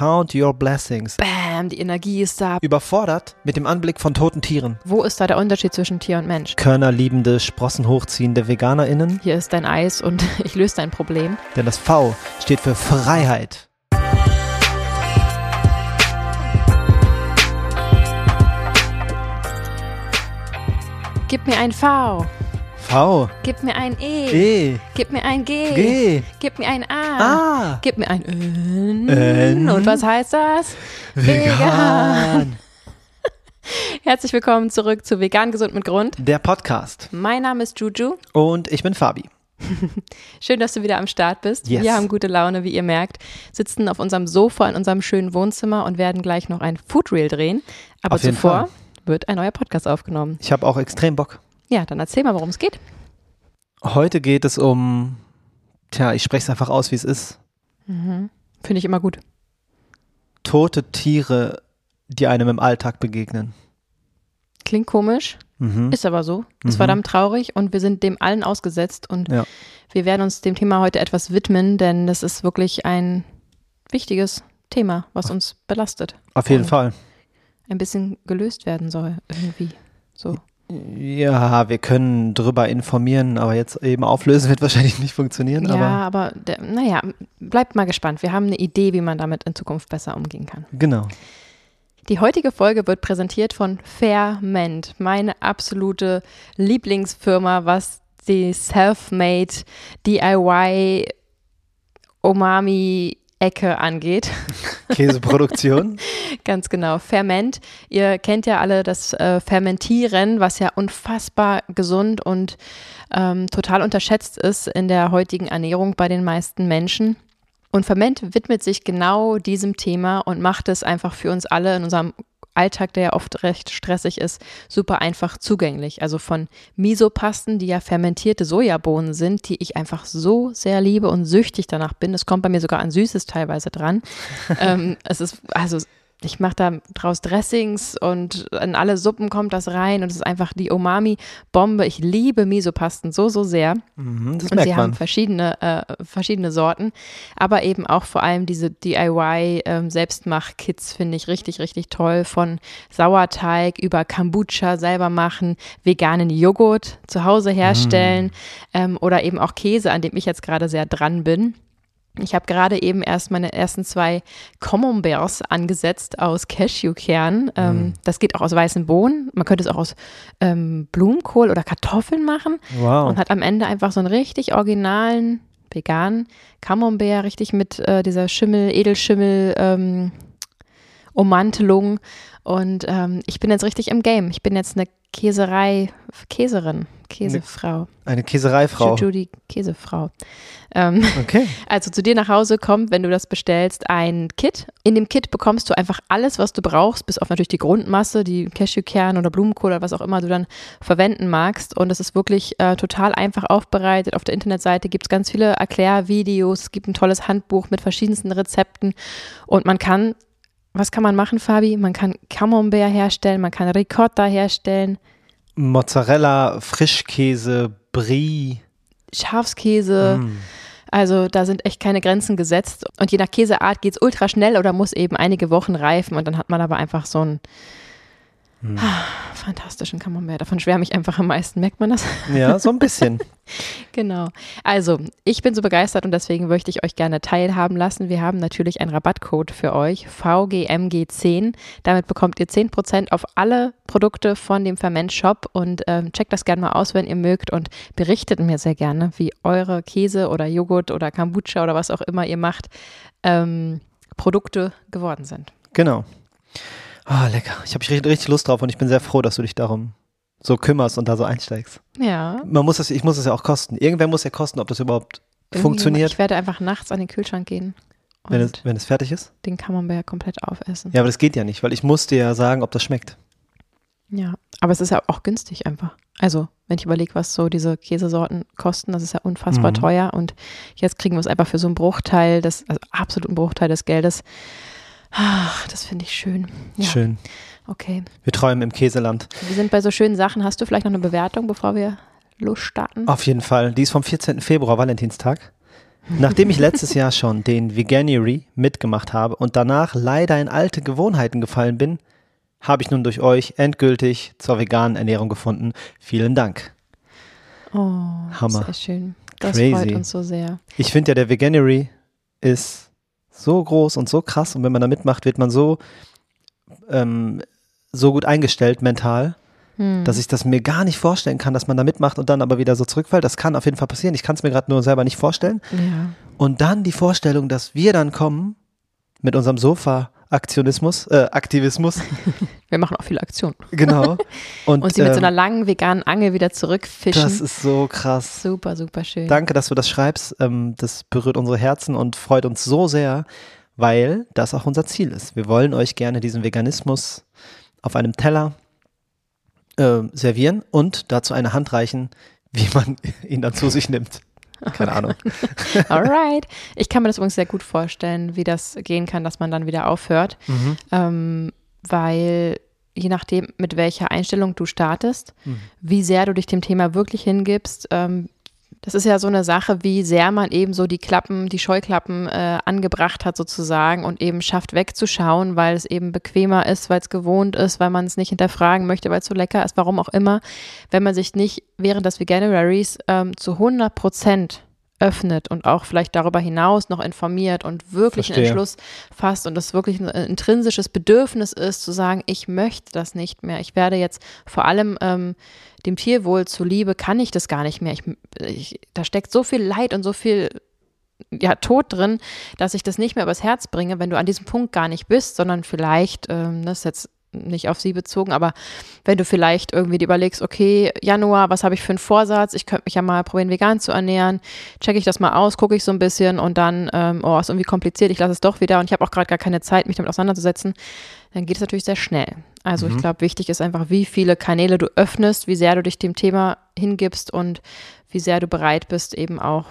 Count your blessings. Bam, die Energie ist da. Überfordert mit dem Anblick von toten Tieren. Wo ist da der Unterschied zwischen Tier und Mensch? Körnerliebende, Sprossen hochziehende VeganerInnen. Hier ist dein Eis und ich löse dein Problem. Denn das V steht für Freiheit. Gib mir ein V. V. Gib mir ein E. E. Gib mir ein G. G. Gib mir ein A. A. Gib mir ein N. N. Und was heißt das? Vegan. Herzlich willkommen zurück zu Vegan Gesund mit Grund. Der Podcast. Mein Name ist Juju. Und ich bin Fabi. Schön, dass du wieder am Start bist. Yes. Wir haben gute Laune, wie ihr merkt, sitzen auf unserem Sofa in unserem schönen Wohnzimmer und werden gleich noch ein Food Reel drehen. Aber zuvor Fall. wird ein neuer Podcast aufgenommen. Ich habe auch extrem Bock. Ja, dann erzähl mal, worum es geht. Heute geht es um, tja, ich spreche es einfach aus, wie es ist. Finde ich immer gut. Tote Tiere, die einem im Alltag begegnen. Klingt komisch, Mhm. ist aber so. Ist Mhm. verdammt traurig und wir sind dem allen ausgesetzt und Ja. wir werden uns dem Thema heute etwas widmen, denn das ist wirklich ein wichtiges Thema, was uns belastet. Auf jeden Fall. Ein bisschen gelöst werden soll irgendwie. So. Ja, wir können drüber informieren, aber jetzt eben auflösen wird wahrscheinlich nicht funktionieren. ja, Aber aber der, naja, bleibt mal gespannt. Wir haben eine Idee, wie man damit in Zukunft besser umgehen kann. genau. Die heutige Folge wird präsentiert von Fairment, meine absolute Lieblingsfirma, was die Self-Made DIY Umami-Ecke angeht. Käseproduktion. Ganz genau. Ferment. Ihr kennt ja alle das äh, Fermentieren, was ja unfassbar gesund und ähm, total unterschätzt ist in der heutigen Ernährung bei den meisten Menschen. Und Ferment widmet sich genau diesem Thema und macht es einfach für uns alle in unserem Alltag, der ja oft recht stressig ist, super einfach zugänglich. Also von Misopasten, die ja fermentierte Sojabohnen sind, die ich einfach so sehr liebe und süchtig danach bin. Es kommt bei mir sogar an Süßes teilweise dran. ähm, es ist, also ich mache da draus Dressings und in alle Suppen kommt das rein und es ist einfach die Umami-Bombe. Ich liebe Misopasten so, so sehr. Mhm, das Und merkt sie haben man. verschiedene, äh, verschiedene Sorten, aber eben auch vor allem diese DIY-Selbstmach-Kits finde ich richtig, richtig toll. Von Sauerteig über Kombucha selber machen, veganen Joghurt zu Hause herstellen Mm. ähm, oder eben auch Käse, an dem ich jetzt gerade sehr dran bin. Ich habe gerade eben erst meine ersten zwei Camemberts angesetzt aus Cashewkern. Ähm, Das geht auch aus weißen Bohnen. Man könnte es auch aus ähm, Blumenkohl oder Kartoffeln machen Wow. und hat am Ende einfach so einen richtig originalen, veganen Camembert, richtig mit äh, dieser Schimmel, Edelschimmel, ähm, Ummantelung. Und ähm, ich bin jetzt richtig im Game. Ich bin jetzt eine Käserei, Käserin, Käsefrau. Eine Käsereifrau. Die Käsefrau. Ähm, Okay. also zu dir nach Hause kommt, wenn du das bestellst, ein Kit. In dem Kit bekommst du einfach alles, was du brauchst, bis auf natürlich die Grundmasse, die Cashewkern oder Blumenkohl oder was auch immer du dann verwenden magst. Und es ist wirklich äh, total einfach aufbereitet. Auf der Internetseite gibt es ganz viele Erklärvideos, es gibt ein tolles Handbuch mit verschiedensten Rezepten und man kann, was kann man machen, Fabi? Man kann Camembert herstellen, man kann Ricotta herstellen, Mozzarella, Frischkäse, Brie. Schafskäse. Mm. Also da sind echt keine Grenzen gesetzt. Und je nach Käseart geht es ultra schnell oder muss eben einige Wochen reifen. Und dann hat man aber einfach so einen ah, fantastischen Camembert. Davon schwärme ich einfach am meisten. Merkt man das? Ja, so ein bisschen. genau. Also, ich bin so begeistert und deswegen möchte ich euch gerne teilhaben lassen. Wir haben natürlich einen Rabattcode für euch, VGMG10. Damit bekommt ihr 10% auf alle Produkte von dem Ferment Shop und ähm, checkt das gerne mal aus, wenn ihr mögt und berichtet mir sehr gerne, wie eure Käse oder Joghurt oder Kombucha oder was auch immer ihr macht, ähm, Produkte geworden sind. Genau. Ah, lecker. Ich habe richtig, Lust drauf und ich bin sehr froh, dass du dich darum so kümmerst und da so einsteigst. Ja. Man muss das, ich muss es ja auch kosten. Irgendwer muss ja kosten, ob das überhaupt funktioniert, Ich werde einfach nachts an den Kühlschrank gehen und wenn es, wenn es fertig ist. den Camembert komplett aufessen. Ja, aber das geht ja nicht, weil ich muss dir ja sagen, ob das schmeckt. Ja, aber es ist ja auch günstig einfach. Also, wenn ich überlege, was so diese Käsesorten kosten, das ist ja unfassbar Mhm. teuer und jetzt kriegen wir es einfach für so einen Bruchteil des, also absoluten Bruchteil des Geldes. Ach, das finde ich schön. Ja, Schön. okay. Wir träumen im Käseland. Wir sind bei so schönen Sachen. Hast du vielleicht noch eine Bewertung, bevor wir losstarten? Auf jeden Fall. Die ist vom 14. Februar, Valentinstag. Nachdem ich letztes Jahr schon den Veganuary mitgemacht habe und danach leider in alte Gewohnheiten gefallen bin, habe ich nun durch euch endgültig zur veganen Ernährung gefunden. Vielen Dank. Oh, Hammer. sehr schön. Das Crazy. freut uns so sehr. Ich finde ja, der Veganuary ist so groß und so krass und wenn man da mitmacht, wird man so, ähm, so gut eingestellt mental, Hm. dass ich das mir gar nicht vorstellen kann, dass man da mitmacht und dann aber wieder so zurückfällt. Das kann auf jeden Fall passieren. Ich kann es mir gerade nur selber nicht vorstellen. ja. Und dann die Vorstellung, dass wir dann kommen mit unserem Sofa-Aktionismus, äh, Aktivismus, Wir machen auch viele Aktionen. genau. Und, Und sie mit so ähm, einer langen veganen Angel wieder zurückfischen. das ist so krass. super, super schön. Danke, dass du das schreibst. Ähm, das berührt unsere Herzen und freut uns so sehr, weil das auch unser Ziel ist. Wir wollen euch gerne diesen Veganismus auf einem Teller äh, servieren und dazu eine Hand reichen, wie man ihn dann zu sich nimmt. Keine Ahnung. Alright. Ich kann mir das übrigens sehr gut vorstellen, wie das gehen kann, dass man dann wieder aufhört. Mhm. Ähm, weil je nachdem, mit welcher Einstellung du startest, Mhm. wie sehr du dich dem Thema wirklich hingibst, ähm, das ist ja so eine Sache, wie sehr man eben so die Klappen, die Scheuklappen äh, angebracht hat sozusagen und eben schafft wegzuschauen, weil es eben bequemer ist, weil es gewohnt ist, weil man es nicht hinterfragen möchte, weil es so lecker ist, warum auch immer. Wenn man sich nicht während des Veganuaries ähm, zu 100 Prozent öffnet und auch vielleicht darüber hinaus noch informiert und wirklich einen Verstehe. Entschluss fasst und das wirklich ein intrinsisches Bedürfnis ist, zu sagen, ich möchte das nicht mehr. Ich werde jetzt vor allem ähm, dem Tierwohl zuliebe, kann ich das gar nicht mehr. Ich, ich, da steckt so viel Leid und so viel ja, Tod drin, dass ich das nicht mehr übers Herz bringe, wenn du an diesem Punkt gar nicht bist, sondern vielleicht, ähm, das ist jetzt nicht auf sie bezogen, aber wenn du vielleicht irgendwie dir überlegst, okay, Januar, was habe ich für einen Vorsatz? Ich könnte mich ja mal probieren, vegan zu ernähren. Checke ich das mal aus, gucke ich so ein bisschen und dann, ähm, oh, ist irgendwie kompliziert, ich lasse es doch wieder und ich habe auch gerade gar keine Zeit, mich damit auseinanderzusetzen. Dann geht es natürlich sehr schnell. Also ich glaube, wichtig ist einfach, wie viele Kanäle du öffnest, wie sehr du dich dem Thema hingibst und wie sehr du bereit bist, eben auch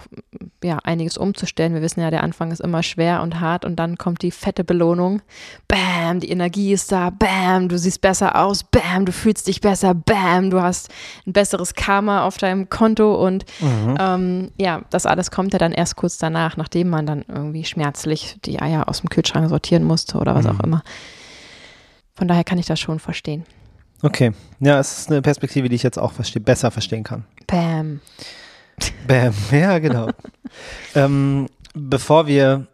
ja, einiges umzustellen. Wir wissen ja, der Anfang ist immer schwer und hart und dann kommt die fette Belohnung. Bam, die Energie ist da. Bam, du siehst besser aus. Bam, du fühlst dich besser. Bam, du hast ein besseres Karma auf deinem Konto und ähm, ja, das alles kommt ja dann erst kurz danach, nachdem man dann irgendwie schmerzlich die Eier aus dem Kühlschrank sortieren musste oder was auch immer. Von daher kann ich das schon verstehen. Okay. Ja, es ist eine Perspektive, die ich jetzt auch verste besser verstehen kann. Bam. Bam. Ja, genau. ähm, bevor wir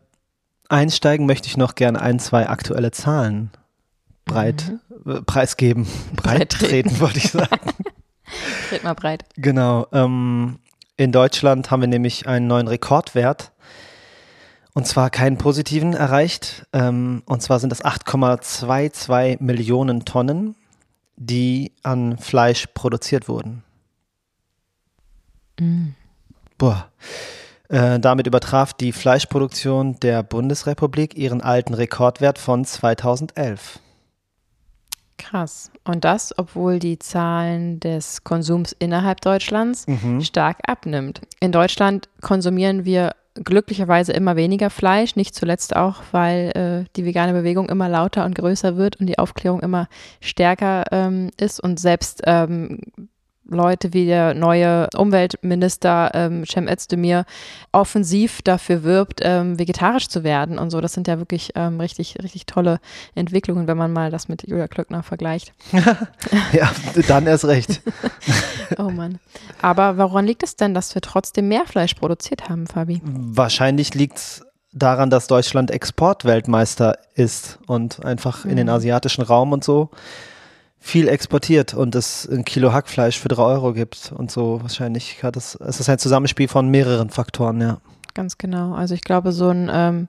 einsteigen, möchte ich noch gerne ein, zwei aktuelle Zahlen breit äh, preisgeben. Breit treten. wollte ich sagen. Red mal breit. Genau. Ähm, in Deutschland haben wir nämlich einen neuen Rekordwert. Und zwar keinen positiven erreicht. Ähm, und zwar sind das 8,22 Millionen Tonnen, die an Fleisch produziert wurden. Boah. Äh, damit übertraf die Fleischproduktion der Bundesrepublik ihren alten Rekordwert von 2011. Krass. Und das, obwohl die Zahlen des Konsums innerhalb Deutschlands stark abnimmt. In Deutschland konsumieren wir glücklicherweise immer weniger Fleisch, nicht zuletzt auch, weil äh, die vegane Bewegung immer lauter und größer wird und die Aufklärung immer stärker ähm, ist. Und selbst ähm, Leute wie der neue Umweltminister ähm, Cem Özdemir offensiv dafür wirbt, ähm, vegetarisch zu werden und so. Das sind ja wirklich ähm, richtig, richtig tolle Entwicklungen, wenn man mal das mit Julia Klöckner vergleicht. Ja, dann erst recht. Oh Mann. Aber woran liegt es denn, dass wir trotzdem mehr Fleisch produziert haben, Fabi? Wahrscheinlich liegt es daran, dass Deutschland Exportweltmeister ist und einfach in den asiatischen Raum und so viel exportiert und es ein Kilo Hackfleisch für drei Euro gibt und so. Wahrscheinlich hat es, es ist ein Zusammenspiel von mehreren Faktoren, ja. Ganz genau. Also ich glaube, so ein ähm,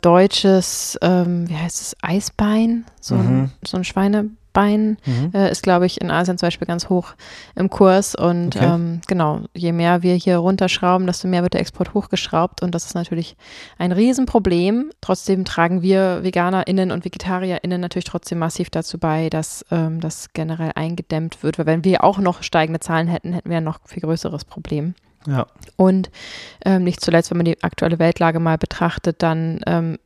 deutsches, ähm, wie heißt es, Eisbein, so, Mhm. ein, so ein Schweinebein, äh, ist, glaube ich, in Asien zum Beispiel ganz hoch im Kurs. Und Okay. ähm, genau, je mehr wir hier runterschrauben, desto mehr wird der Export hochgeschraubt. Und das ist natürlich ein Riesenproblem. Trotzdem tragen wir VeganerInnen und VegetarierInnen natürlich trotzdem massiv dazu bei, dass ähm, das generell eingedämmt wird. Weil wenn wir auch noch steigende Zahlen hätten, hätten wir ein noch viel größeres Problem. Ja. Und ähm, nicht zuletzt, wenn man die aktuelle Weltlage mal betrachtet, dann ähm,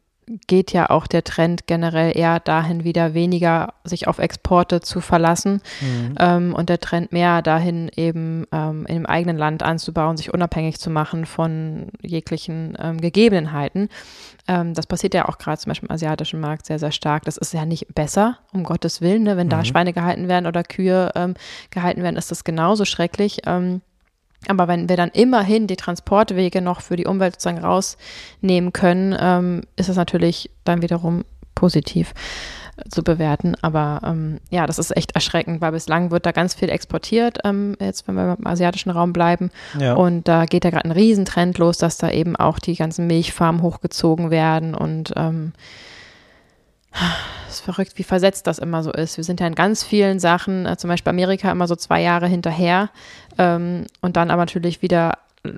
geht ja auch der Trend generell eher dahin, wieder weniger sich auf Exporte zu verlassen mhm. ähm, und der Trend mehr dahin, eben ähm, im eigenen Land anzubauen, sich unabhängig zu machen von jeglichen ähm, Gegebenheiten. Ähm, das passiert ja auch gerade zum Beispiel im asiatischen Markt sehr, sehr stark. Das ist ja nicht besser, um Gottes Willen. Ne? Wenn mhm. da Schweine gehalten werden oder Kühe ähm, gehalten werden, ist das genauso schrecklich. Ähm, aber wenn wir dann immerhin die Transportwege noch für die Umwelt sozusagen rausnehmen können, ähm, ist das natürlich dann wiederum positiv zu bewerten. Aber ähm, ja, das ist echt erschreckend, weil bislang wird da ganz viel exportiert, ähm, jetzt wenn wir im asiatischen Raum bleiben. Ja. Und da geht ja gerade ein Riesentrend los, dass da eben auch die ganzen Milchfarmen hochgezogen werden und ähm, es ist verrückt, wie versetzt das immer so ist. Wir sind ja in ganz vielen Sachen, äh, zum Beispiel Amerika, immer so zwei Jahre hinterher ähm, und dann aber natürlich wieder äh,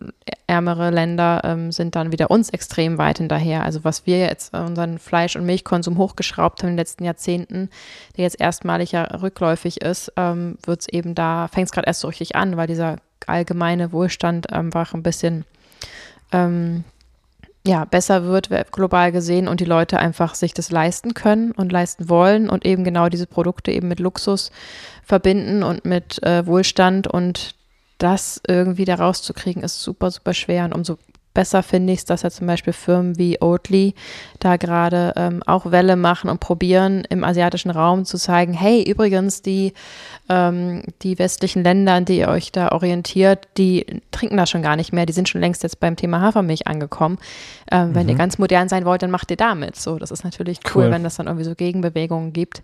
ärmere Länder ähm, sind dann wieder uns extrem weit hinterher. Also was wir jetzt unseren Fleisch- und Milchkonsum hochgeschraubt haben in den letzten Jahrzehnten, der jetzt erstmalig ja rückläufig ist, ähm, wird es eben da, fängt es gerade erst so richtig an, weil dieser allgemeine Wohlstand einfach ein bisschen ähm, ja, besser wird global gesehen und die Leute einfach sich das leisten können und leisten wollen und eben genau diese Produkte eben mit Luxus verbinden und mit äh, Wohlstand und das irgendwie da rauszukriegen ist super, super schwer und umso besser finde ich es, dass ja zum Beispiel Firmen wie Oatly da gerade ähm, auch Welle machen und probieren, im asiatischen Raum zu zeigen, hey, übrigens, die, ähm, die westlichen Länder, an die ihr euch da orientiert, die trinken das schon gar nicht mehr. Die sind schon längst jetzt beim Thema Hafermilch angekommen. Ähm, mhm. Wenn ihr mhm. ganz modern sein wollt, dann macht ihr damit. So, das ist natürlich cool, cool. wenn das dann irgendwie so Gegenbewegungen gibt.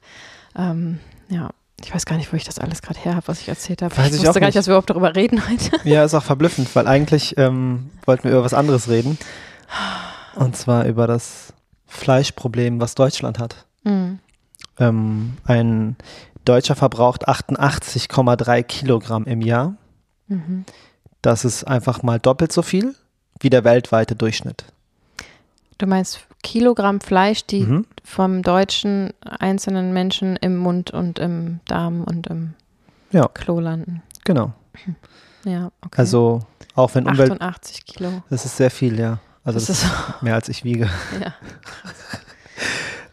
Ähm, ja. Ich weiß gar nicht, wo ich das alles gerade her habe, was ich erzählt habe. Weiß ich, ich wusste gar nicht, dass wir überhaupt darüber reden heute. Ja, ist auch verblüffend, weil eigentlich ähm, wollten wir über was anderes reden. Und zwar über das Fleischproblem, was Deutschland hat. Mhm. Ähm, ein Deutscher verbraucht 88,3 Kilogramm im Jahr. Mhm. Das ist einfach mal doppelt so viel wie der weltweite Durchschnitt. Du meinst Kilogramm Fleisch, die mhm. vom deutschen einzelnen Menschen im Mund und im Darm und im ja. Klo landen. Genau. Ja, okay. Also auch wenn Umwelt. 88 Kilo. Das ist sehr viel, ja. Also das, das ist mehr als ich wiege. Ja.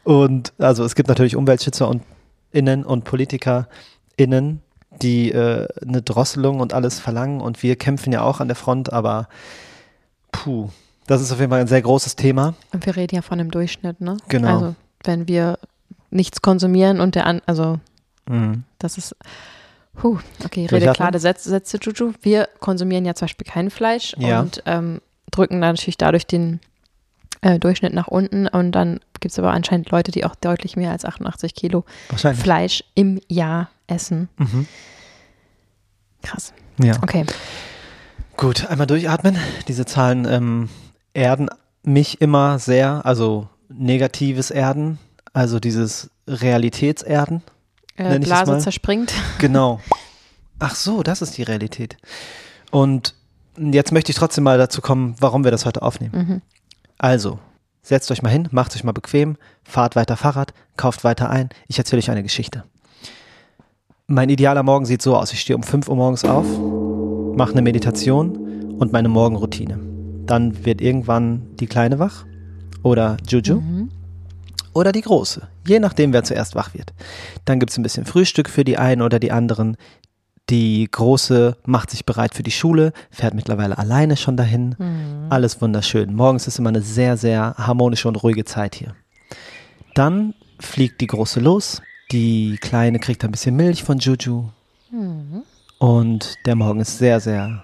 und also es gibt natürlich Umweltschützer und innen und Politiker innen, die äh, eine Drosselung und alles verlangen und wir kämpfen ja auch an der Front, aber puh, das ist auf jeden Fall ein sehr großes Thema. Und wir reden ja von dem Durchschnitt, ne? Genau. Also wenn wir nichts konsumieren und der an, also mhm. das ist, huh, okay, rede klare Sätze, Sätze, Juju. Wir konsumieren ja zum Beispiel kein Fleisch ja. und ähm, drücken natürlich dadurch den äh, Durchschnitt nach unten und dann gibt es aber anscheinend Leute, die auch deutlich mehr als 88 Kilo Fleisch im Jahr essen. Mhm. Krass. Ja. Okay. Gut, einmal durchatmen. Diese Zahlen ähm, erden mich immer sehr, also negatives Erden, also dieses Realitätserden. Äh, Blase zerspringt. Genau. Ach so, das ist die Realität. Und jetzt möchte ich trotzdem mal dazu kommen, warum wir das heute aufnehmen. Mhm. Also, setzt euch mal hin, macht euch mal bequem, fahrt weiter Fahrrad, kauft weiter ein. Ich erzähle euch eine Geschichte. Mein idealer Morgen sieht so aus. Ich stehe um 5 Uhr morgens auf, mache eine Meditation und meine Morgenroutine. Dann wird irgendwann die Kleine wach oder Juju mhm. oder die Große, je nachdem, wer zuerst wach wird. Dann gibt es ein bisschen Frühstück für die einen oder die anderen. Die Große macht sich bereit für die Schule, fährt mittlerweile alleine schon dahin. Mhm. Alles wunderschön. Morgens ist immer eine sehr, sehr harmonische und ruhige Zeit hier. Dann fliegt die Große los. Die Kleine kriegt ein bisschen Milch von Juju. Mhm. Und der Morgen ist sehr, sehr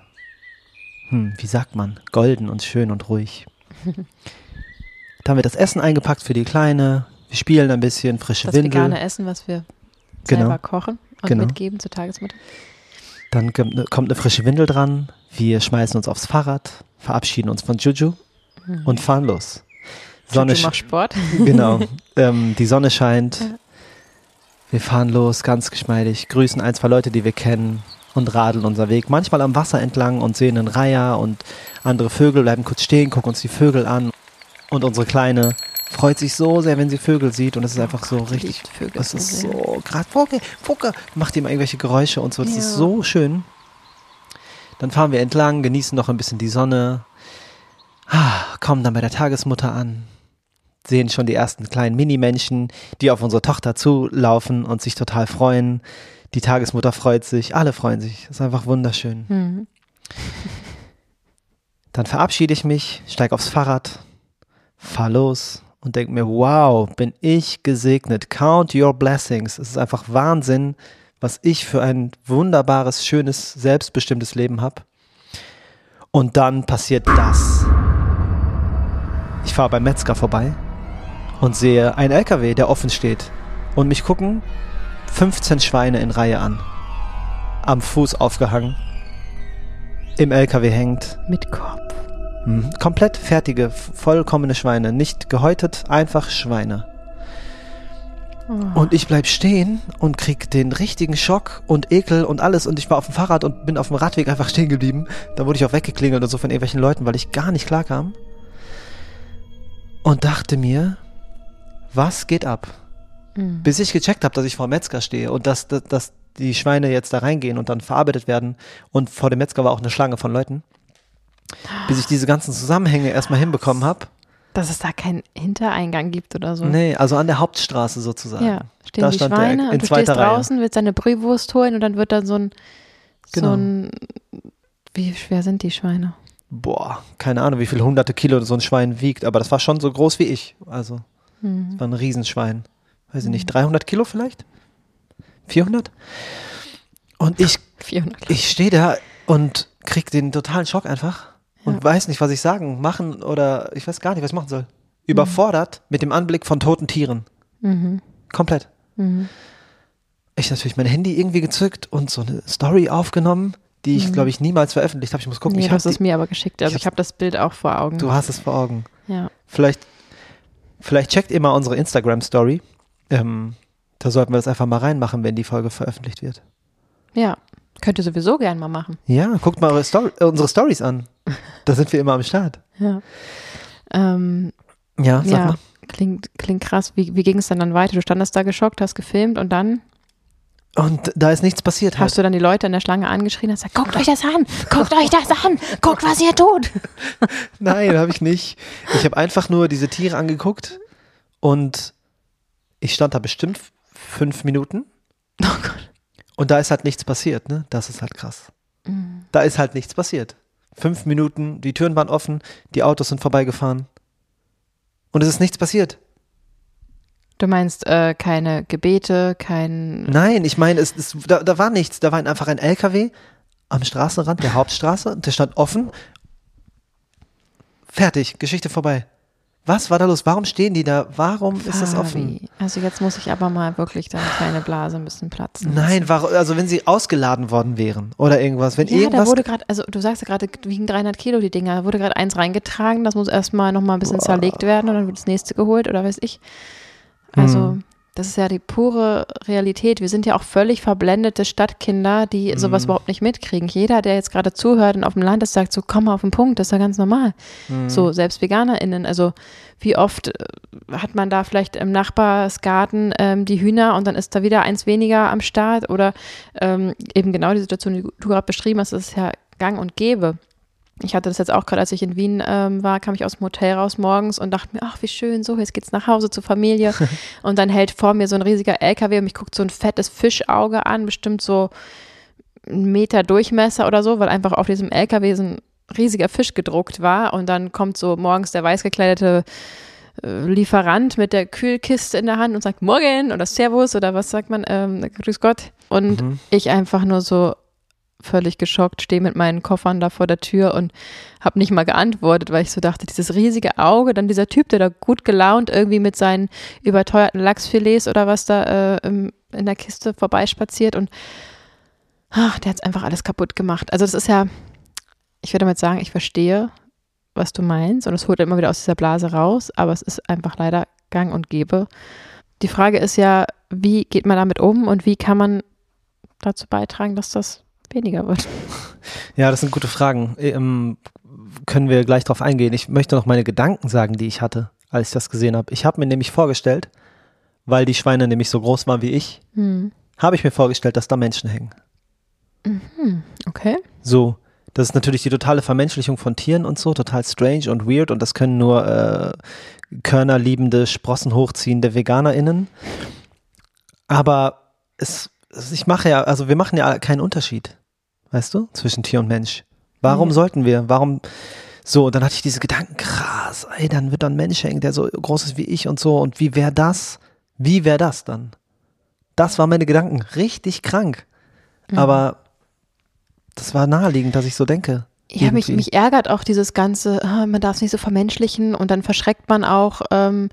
hm, wie sagt man, golden und schön und ruhig. Dann wird das Essen eingepackt für die Kleine. Wir spielen ein bisschen, frische das Windel. Das vegane Essen, was wir selber genau. kochen und genau. mitgeben zur Tagesmutter. Dann kommt eine frische Windel dran. Wir schmeißen uns aufs Fahrrad, verabschieden uns von Juju mhm. und fahren los. Sonne Juju macht Sport. Genau. Ähm, die Sonne scheint. Wir fahren los, ganz geschmeidig, grüßen ein, zwei Leute, die wir kennen, und radeln unser Weg. Manchmal am Wasser entlang und sehen einen Reiher und andere Vögel bleiben kurz stehen, gucken uns die Vögel an. Und unsere Kleine freut sich so sehr, wenn sie Vögel sieht und es ist einfach so richtig. Vögel es ist so gerade Vogel, Vogel macht ihm irgendwelche Geräusche und so. Das ja. ist so schön. Dann fahren wir entlang, genießen noch ein bisschen die Sonne, ah, kommen dann bei der Tagesmutter an, sehen schon die ersten kleinen Minimenschen, die auf unsere Tochter zulaufen und sich total freuen. Die Tagesmutter freut sich, alle freuen sich. Das ist einfach wunderschön. Mhm. Dann verabschiede ich mich, steige aufs Fahrrad, fahr los und denke mir, wow, bin ich gesegnet. Count your blessings. Es ist einfach Wahnsinn, was ich für ein wunderbares, schönes, selbstbestimmtes Leben habe. Und dann passiert das. Ich fahre beim Metzger vorbei und sehe einen LKW, der offen steht. Und mich gucken 15 Schweine in Reihe an. Am Fuß aufgehangen. Im LKW hängt. Mit Kopf. Mhm. Komplett fertige, vollkommene Schweine. Nicht gehäutet, einfach Schweine. Oh. Und ich bleib stehen und krieg den richtigen Schock und Ekel und alles. Und ich war auf dem Fahrrad und bin auf dem Radweg einfach stehen geblieben. Da wurde ich auch weggeklingelt und so von irgendwelchen Leuten, weil ich gar nicht klar kam. Und dachte mir, was geht ab? Mhm. Bis ich gecheckt habe, dass ich vor dem Metzger stehe und dass, dass, dass die Schweine jetzt da reingehen und dann verarbeitet werden. Und vor dem Metzger war auch eine Schlange von Leuten. Bis ich diese ganzen Zusammenhänge erstmal hinbekommen habe. Dass es da keinen Hintereingang gibt oder so. Nee, also an der Hauptstraße sozusagen. Ja, stehen Da die stand der Schweine in und du stehst Reihe. draußen, willst deine Brühwurst holen und dann wird dann so ein, Genau. so ein, wie schwer sind die Schweine? Boah, keine Ahnung, wie viele hunderte Kilo so ein Schwein wiegt, aber das war schon so groß wie ich. Also, Mhm. das war ein Riesenschwein. Weiß ich nicht, 300 Kilo vielleicht? 400? Und ich 400. Ich stehe da und krieg den totalen Schock einfach und Ja. weiß nicht, was ich sagen, machen oder ich weiß gar nicht, was ich machen soll. Überfordert mit dem Anblick von toten Tieren. Mhm. Komplett. Mhm. Ich natürlich mein Handy irgendwie gezückt und so eine Story aufgenommen, die ich, glaube ich, niemals veröffentlicht habe. Ich muss gucken, Nee, ich du hab hast es mir aber geschickt. Also ich ich habe das Bild auch vor Augen. du hast es vor Augen. ja. Vielleicht, vielleicht checkt ihr mal unsere Instagram-Story. Ähm, da sollten wir das einfach mal reinmachen, wenn die Folge veröffentlicht wird. ja, könnt ihr sowieso gern mal machen. Ja, guckt mal Story, äh, unsere Stories an. Da sind wir immer am Start. Ja. Ähm, Ja, sag ja, mal. klingt, klingt krass. Wie, wie ging es dann dann weiter? Du standest da geschockt, hast gefilmt und dann Und da ist nichts passiert. Halt. hast du dann die Leute in der Schlange angeschrien und hast gesagt, guckt euch das an, guckt euch das an, guckt, was ihr tut. Nein, habe ich nicht. Ich habe einfach nur diese Tiere angeguckt und ich stand da bestimmt fünf Minuten Oh Gott. und da ist halt nichts passiert, ne? Das ist halt krass. Mhm. Da ist halt nichts passiert. Fünf Minuten, die Türen waren offen, die Autos sind vorbeigefahren und es ist nichts passiert. Du meinst äh, keine Gebete, kein. Nein, ich meine, es, es, da, da war nichts. Da war einfach ein LKW am Straßenrand der Hauptstraße und der stand offen. Fertig, Geschichte vorbei. Was war da los? Warum stehen die da? Warum ist das offen? Fabi. Also jetzt muss ich aber mal wirklich deine kleine Blase ein bisschen platzen. Nein, warum, also wenn sie ausgeladen worden wären oder irgendwas, wenn Ja, da irgendwas. wurde gerade, also du sagst ja gerade, wiegen 300 Kilo die Dinger. Da wurde gerade eins reingetragen, das muss erstmal nochmal ein bisschen zerlegt werden und dann wird das nächste geholt oder weiß ich. Also, Hm. Das ist ja die pure Realität. Wir sind ja auch völlig verblendete Stadtkinder, die sowas Hm. überhaupt nicht mitkriegen. Jeder, der jetzt gerade zuhört und auf dem Land ist, sagt so, komm mal auf den Punkt, das ist ja ganz normal. Hm. So, selbst VeganerInnen, also wie oft äh, hat man da vielleicht im Nachbarsgarten ähm, die Hühner und dann ist da wieder eins weniger am Start oder ähm, eben genau die Situation, die du gerade beschrieben hast, das ist ja gang und gäbe. Ich hatte das jetzt auch gerade, als ich in Wien ähm, war, kam ich aus dem Hotel raus morgens und dachte mir, ach, wie schön, so, jetzt geht's nach Hause zur Familie. und dann hält vor mir so ein riesiger LKW und mich guckt so ein fettes Fischauge an, bestimmt so einen Meter Durchmesser oder so, weil einfach auf diesem LKW so ein riesiger Fisch gedruckt war. Und dann kommt so morgens der weiß gekleidete äh, Lieferant mit der Kühlkiste in der Hand und sagt Morgen oder Servus oder was sagt man, ähm, Grüß Gott. Und Mhm. ich einfach nur so völlig geschockt stehe mit meinen Koffern da vor der Tür und habe nicht mal geantwortet, weil ich so dachte, dieses riesige Auge, dann dieser Typ, der da gut gelaunt irgendwie mit seinen überteuerten Lachsfilets oder was da äh, in der Kiste vorbeispaziert und ach, der hat einfach alles kaputt gemacht. Also das ist ja, ich würde damit sagen, ich verstehe, was du meinst und es holt immer wieder aus dieser Blase raus, aber es ist einfach leider gang und gäbe. Die Frage ist ja, wie geht man damit um und wie kann man dazu beitragen, dass das weniger wird? Ja, das sind gute Fragen. Ähm, können wir gleich drauf eingehen. Ich möchte noch meine Gedanken sagen, die ich hatte, als ich das gesehen habe. Ich habe mir nämlich vorgestellt, weil die Schweine nämlich so groß waren wie ich, Hm. habe ich mir vorgestellt, dass da Menschen hängen. Okay. So, Das ist natürlich die totale Vermenschlichung von Tieren und so, total strange und weird und das können nur äh, körnerliebende, Sprossen hochziehende VeganerInnen. Aber es, ich mache ja, also wir machen ja keinen Unterschied, weißt du, zwischen Tier und Mensch. Warum Mhm. sollten wir? Warum so? Und dann hatte ich diese Gedanken, krass, ey, dann wird da ein Mensch hängen, der so groß ist wie ich und so. Und wie wäre das? Wie wäre das dann? Das waren meine Gedanken. Richtig krank. Aber das war naheliegend, dass ich so denke. Ja, mich, mich ärgert auch dieses ganze, ah, man darf es nicht so vermenschlichen und dann verschreckt man auch ähm,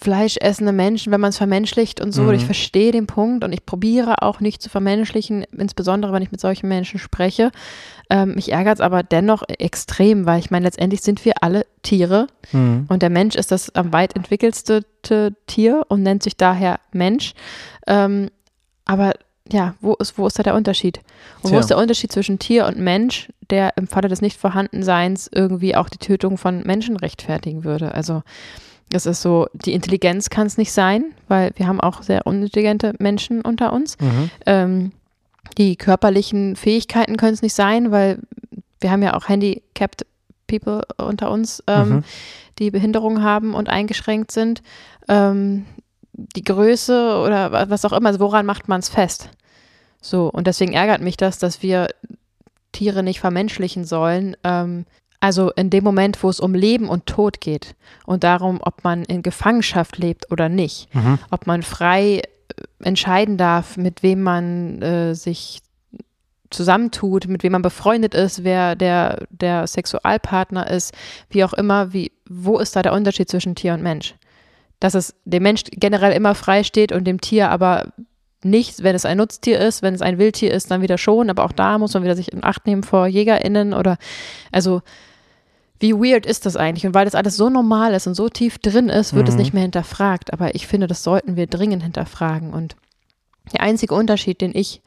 fleischessende Menschen, wenn man es vermenschlicht und so. Mhm. Und Ich verstehe den Punkt und ich probiere auch nicht zu vermenschlichen, insbesondere wenn ich mit solchen Menschen spreche. Ähm, mich ärgert es aber dennoch extrem, weil ich meine, letztendlich sind wir alle Tiere Mhm. und der Mensch ist das am weit entwickelste Tier und nennt sich daher Mensch. Ähm, aber ja, wo ist, wo ist da der Unterschied? Und wo Tja. ist der Unterschied zwischen Tier und Mensch, der im Falle des Nichtvorhandenseins irgendwie auch die Tötung von Menschen rechtfertigen würde? Also das ist so, die Intelligenz kann es nicht sein, weil wir haben auch sehr unintelligente Menschen unter uns. Mhm. Ähm, die körperlichen Fähigkeiten können es nicht sein, weil wir haben ja auch handicapped People unter uns, ähm, Mhm. die Behinderungen haben und eingeschränkt sind. Ähm, die Größe oder wa- was auch immer, also woran macht man es fest? So, und deswegen ärgert mich das, dass wir Tiere nicht vermenschlichen sollen. Ähm, also in dem Moment, wo es um Leben und Tod geht und darum, ob man in Gefangenschaft lebt oder nicht, Mhm. ob man frei äh, entscheiden darf, mit wem man äh, sich zusammentut, mit wem man befreundet ist, wer der, der Sexualpartner ist, wie auch immer, wie, wo ist da der Unterschied zwischen Tier und Mensch? Dass es dem Mensch generell immer frei steht und dem Tier aber nicht, wenn es ein Nutztier ist, wenn es ein Wildtier ist, dann wieder schon, aber auch da muss man wieder sich in Acht nehmen vor JägerInnen oder, also, wie weird ist das eigentlich? Und weil das alles so normal ist und so tief drin ist, wird es Mhm. nicht mehr hinterfragt. Aber ich finde, das sollten wir dringend hinterfragen. Und der einzige Unterschied, den ich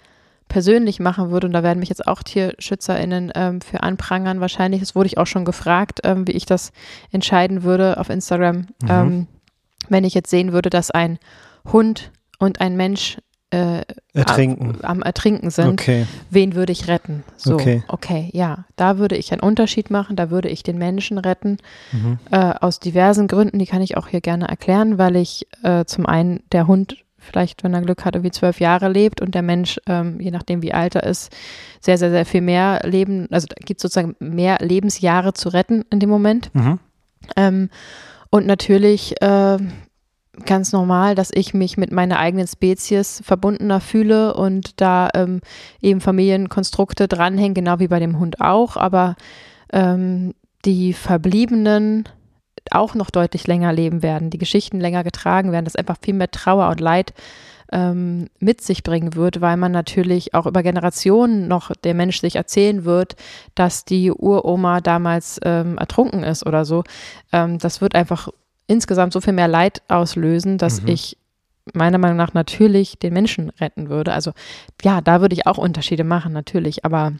persönlich machen würde, und da werden mich jetzt auch TierschützerInnen ähm, für anprangern, wahrscheinlich, das wurde ich auch schon gefragt, ähm, wie ich das entscheiden würde auf Instagram, Mhm. ähm, wenn ich jetzt sehen würde, dass ein Hund und ein Mensch äh, Ertrinken. am, am Ertrinken sind Okay. wen würde ich retten? So, Okay. okay. ja, da würde ich einen Unterschied machen, da würde ich den Menschen retten, Mhm. äh, aus diversen Gründen, die kann ich auch hier gerne erklären, weil ich äh, zum einen der Hund vielleicht, wenn er Glück hat, irgendwie zwölf Jahre lebt und der Mensch, ähm, je nachdem wie alt er ist, sehr, sehr, sehr viel mehr Leben, also da gibt es sozusagen mehr Lebensjahre zu retten in dem Moment. Mhm. Ähm, und natürlich äh, ganz normal, dass ich mich mit meiner eigenen Spezies verbundener fühle und da ähm, eben Familienkonstrukte dranhängen, genau wie bei dem Hund auch, aber ähm, die Verbliebenen auch noch deutlich länger leben werden, die Geschichten länger getragen werden, dass einfach viel mehr Trauer und Leid ähm, mit sich bringen wird, weil man natürlich auch über Generationen noch der Mensch sich erzählen wird, dass die Uroma damals ähm, ertrunken ist oder so. Ähm, das wird einfach insgesamt so viel mehr Leid auslösen, dass Mhm. ich meiner Meinung nach natürlich den Menschen retten würde. Also ja, da würde ich auch Unterschiede machen, natürlich. Aber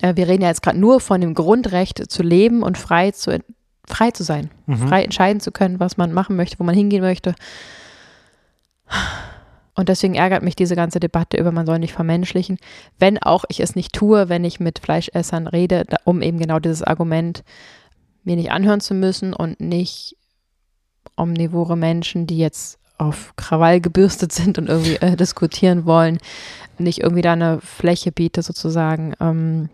äh, wir reden ja jetzt gerade nur von dem Grundrecht zu leben und frei zu, frei zu sein, Mhm. frei entscheiden zu können, was man machen möchte, wo man hingehen möchte. Und deswegen ärgert mich diese ganze Debatte über, man soll nicht vermenschlichen, wenn auch ich es nicht tue, wenn ich mit Fleischessern rede, um eben genau dieses Argument mir nicht anhören zu müssen und nicht omnivore Menschen, die jetzt auf Krawall gebürstet sind und irgendwie äh, diskutieren wollen, nicht irgendwie da eine Fläche biete sozusagen. Ähm,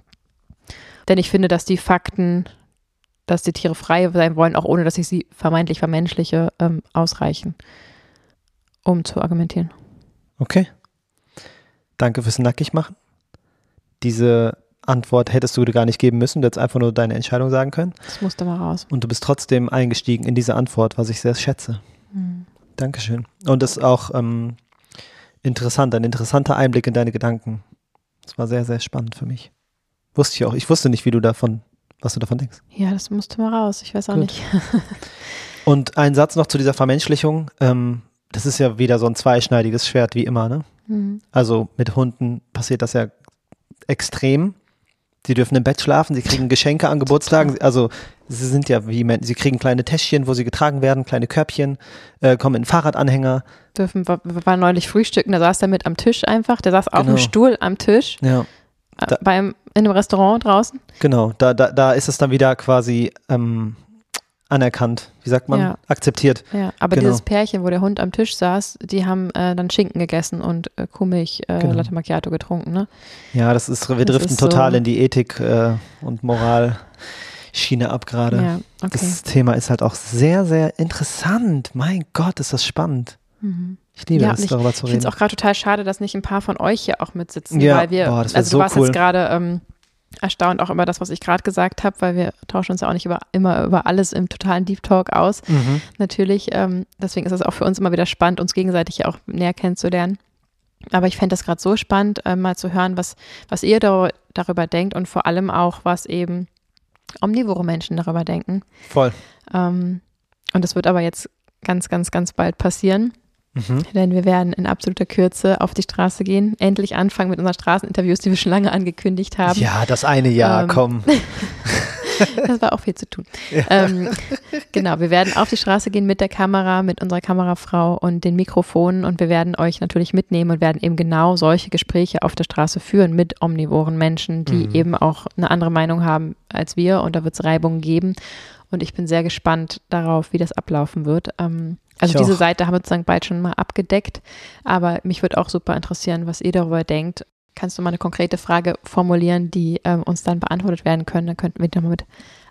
denn ich finde, dass die Fakten, dass die Tiere frei sein wollen, auch ohne dass ich sie vermeintlich vermenschliche, ähm, ausreichen, um zu argumentieren. Okay. Danke fürs Nackigmachen. Diese Antwort hättest du gar nicht geben müssen. Du hättest einfach nur deine Entscheidung sagen können. Das musste mal raus. Und du bist trotzdem eingestiegen in diese Antwort, was ich sehr schätze. Hm. Dankeschön. Und das ist auch ähm, interessant, ein interessanter Einblick in deine Gedanken. Das war sehr, sehr spannend für mich. Wusste ich auch. Ich wusste nicht, wie du davon, was du davon denkst. Ja, das musste mal raus. Ich weiß auch Gut. nicht. Und ein Satz noch zu dieser Vermenschlichung. Ähm, das ist ja wieder so ein zweischneidiges Schwert, wie immer, ne? Hm. Also mit Hunden passiert das ja extrem. Sie dürfen im Bett schlafen, sie kriegen Geschenke an Geburtstagen. Also sie sind ja wie Men- sie kriegen kleine Täschchen, wo sie getragen werden, kleine Körbchen, äh, kommen in Fahrradanhänger. Dürfen, wir wir waren neulich frühstücken, da saß der mit am Tisch einfach. Der saß auf Genau. dem Stuhl am Tisch. Ja. Äh, Da- beim, in einem Restaurant draußen? Genau, da, da, da ist es dann wieder quasi ähm, anerkannt, wie sagt man, Ja. akzeptiert. Ja, aber Genau. dieses Pärchen, wo der Hund am Tisch saß, die haben äh, dann Schinken gegessen und äh, Kuhmilch äh, Genau. Latte Macchiato getrunken, ne? Ja, das ist, wir Das driften ist so- total in die Ethik äh, und Moralschiene ab gerade. Ja, okay. Das Thema ist halt auch sehr, sehr interessant. Mein Gott, ist das spannend. Mhm. Ich liebe Ja, es, ich- darüber Ich zu finde es reden. auch gerade total schade, dass nicht ein paar von euch hier auch mitsitzen, Ja, weil wir, boah, also so du warst cool. jetzt gerade ähm, erstaunt auch über das, was ich gerade gesagt habe, weil wir tauschen uns ja auch nicht über, immer über alles im totalen Deep Talk aus. Mhm. Natürlich, ähm, deswegen ist es auch für uns immer wieder spannend, uns gegenseitig ja auch näher kennenzulernen. Aber ich fände das gerade so spannend, äh, mal zu hören, was, was ihr dar darüber denkt und vor allem auch, was eben omnivore Menschen darüber denken. Voll. Ähm, und das wird aber jetzt ganz, ganz, ganz bald passieren, Mhm. denn wir werden in absoluter Kürze auf die Straße gehen, endlich anfangen mit unseren Straßeninterviews, die wir schon lange angekündigt haben. Ja, das eine Jahr, Ähm, komm. Das war auch viel zu tun. Ähm, genau, wir werden auf die Straße gehen mit der Kamera, mit unserer Kamerafrau und den Mikrofonen und wir werden euch natürlich mitnehmen und werden eben genau solche Gespräche auf der Straße führen mit omnivoren Menschen, die Mhm. eben auch eine andere Meinung haben als wir und da wird es Reibungen geben. Und ich bin sehr gespannt darauf, wie das ablaufen wird. Ähm, also Ich diese auch. Seite haben wir sozusagen bald schon mal abgedeckt, aber mich würde auch super interessieren, was ihr darüber denkt. Kannst du mal eine konkrete Frage formulieren, die ähm, uns dann beantwortet werden können? Dann könnten wir die nochmal mit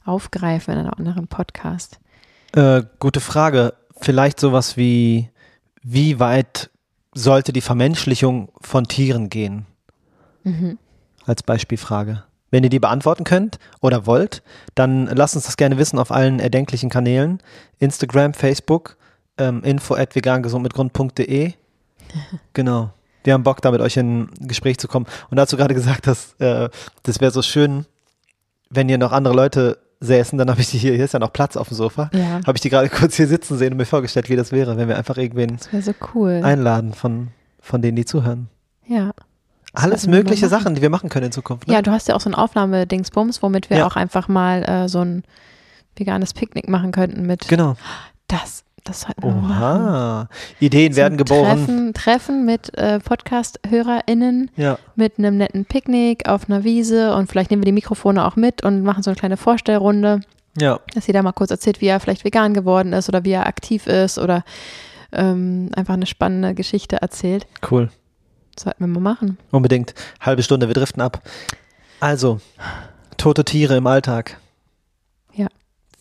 aufgreifen in einem anderen Podcast. Äh, gute Frage. Vielleicht sowas wie, wie weit sollte die Vermenschlichung von Tieren gehen? Mhm. Als Beispielfrage. Wenn ihr die beantworten könnt oder wollt, dann lasst uns das gerne wissen auf allen erdenklichen Kanälen. Instagram, Facebook, ähm, info at vegangesundmitgrund.de. Genau. Wir haben Bock, da mit euch in ein Gespräch zu kommen. Und dazu gerade gesagt hast, äh, das wäre so schön, wenn hier noch andere Leute säßen, dann habe ich die hier, hier ist ja noch Platz auf dem Sofa, Ja, habe ich die gerade kurz hier sitzen sehen und mir vorgestellt, wie das wäre, wenn wir einfach irgendwen so cool. einladen von, von denen, die zuhören. ja. Alles mögliche. Sachen, die wir machen können in Zukunft. Ne? ja, du hast ja auch so ein Aufnahmedingsbums, womit wir Ja. auch einfach mal äh, so ein veganes Picknick machen könnten mit Genau. das. Das sollten wir machen. Oha. Ideen So werden geboren. Treffen, Treffen mit äh, Podcast-HörerInnen, Ja. mit einem netten Picknick auf einer Wiese und vielleicht nehmen wir die Mikrofone auch mit und machen so eine kleine Vorstellrunde, Ja. dass jeder mal kurz erzählt, wie er vielleicht vegan geworden ist oder wie er aktiv ist oder ähm, einfach eine spannende Geschichte erzählt. Cool. Sollten wir mal machen. Unbedingt. Halbe Stunde, wir driften ab. Also, tote Tiere im Alltag. Ja.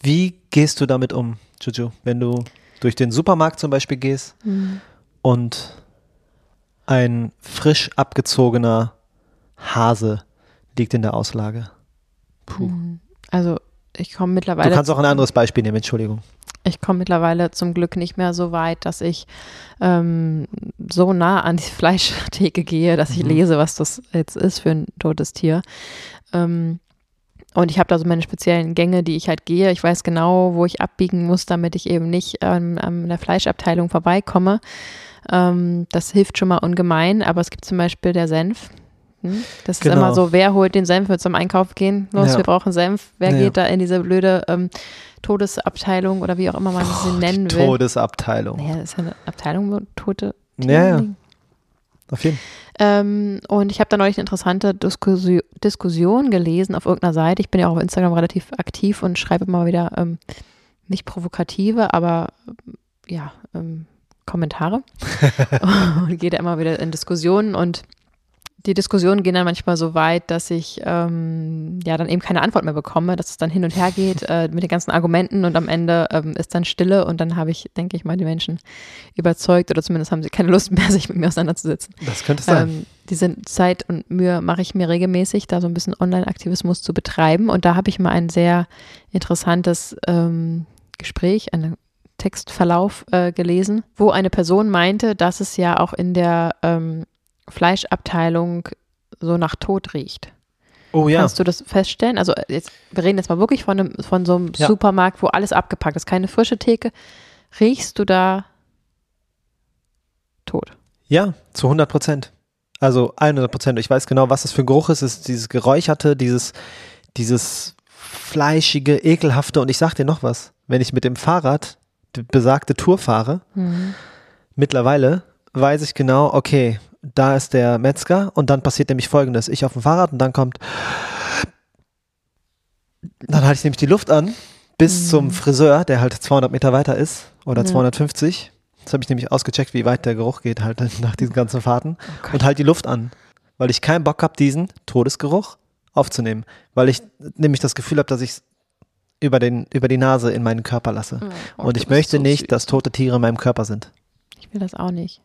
Wie gehst du damit um, Juju, wenn du durch den Supermarkt zum Beispiel gehst Mhm. und ein frisch abgezogener Hase liegt in der Auslage? Puh. Mhm. Also ich komme Du mittlerweile kannst auch ein anderes Beispiel nehmen, Entschuldigung. Ich komme mittlerweile zum Glück nicht mehr so weit, dass ich ähm, so nah an die Fleischtheke gehe, dass ich Mhm. lese, was das jetzt ist für ein totes Tier. Ähm, und ich habe da so meine speziellen Gänge, die ich halt gehe. Ich weiß genau, wo ich abbiegen muss, damit ich eben nicht ähm, an der Fleischabteilung vorbeikomme. Ähm, das hilft schon mal ungemein, aber es gibt zum Beispiel der Senf. Hm? Das ist Genau. immer so, wer holt den Senf, wird zum Einkauf gehen. Los, Ja. wir brauchen Senf. Wer Ja. geht da in diese blöde ähm, Todesabteilung oder wie auch immer man sie nennen Die will? Todesabteilung. Naja, das ist ja eine Abteilung, wo tote Ja, ja, auf jeden Fall. Ähm, und ich habe da neulich eine interessante Diskussion, Diskussion gelesen auf irgendeiner Seite. Ich bin ja auch auf Instagram relativ aktiv und schreibe immer wieder ähm, nicht provokative, aber ja, ähm, Kommentare und gehe da immer wieder in Diskussionen und die Diskussionen gehen dann manchmal so weit, dass ich ähm, ja dann eben keine Antwort mehr bekomme, dass es dann hin und her geht äh, mit den ganzen Argumenten und am Ende ähm, ist dann Stille und dann habe ich, denke ich mal, die Menschen überzeugt oder zumindest haben sie keine Lust mehr, sich mit mir auseinanderzusetzen. Das könnte es sein. Ähm, diese Zeit und Mühe mache ich mir regelmäßig, da so ein bisschen Online-Aktivismus zu betreiben. Und da habe ich mal ein sehr interessantes ähm, Gespräch, einen Textverlauf äh, gelesen, wo eine Person meinte, dass es ja auch in der ähm, Fleischabteilung so nach Tod riecht. oh ja. Kannst du das feststellen? Also äh, jetzt, wir reden jetzt mal wirklich von einem, von so einem Ja. Supermarkt, wo alles abgepackt ist, keine frische Theke. Riechst du da tot? Ja, zu 100 Prozent. Also 100 Prozent. Ich weiß genau, was das für ein Geruch ist. Es ist dieses Geräucherte, dieses, dieses fleischige, ekelhafte. Und ich sag dir noch was. Wenn ich mit dem Fahrrad die besagte Tour fahre, Mhm. mittlerweile weiß ich genau, okay, da ist der Metzger und dann passiert nämlich folgendes. Ich auf dem Fahrrad und dann kommt, dann halte ich nämlich die Luft an bis Mhm. zum Friseur, der halt 200 Meter weiter ist oder Ja. 250. Jetzt habe ich nämlich ausgecheckt, wie weit der Geruch geht halt nach diesen ganzen Fahrten Oh und halt die Luft an, weil ich keinen Bock habe, diesen Todesgeruch aufzunehmen, weil ich nämlich das Gefühl habe, dass ich über, den, über die Nase in meinen Körper lasse. Oh, und ich möchte so nicht, süß. dass tote Tiere in meinem Körper sind. Ich will das auch nicht.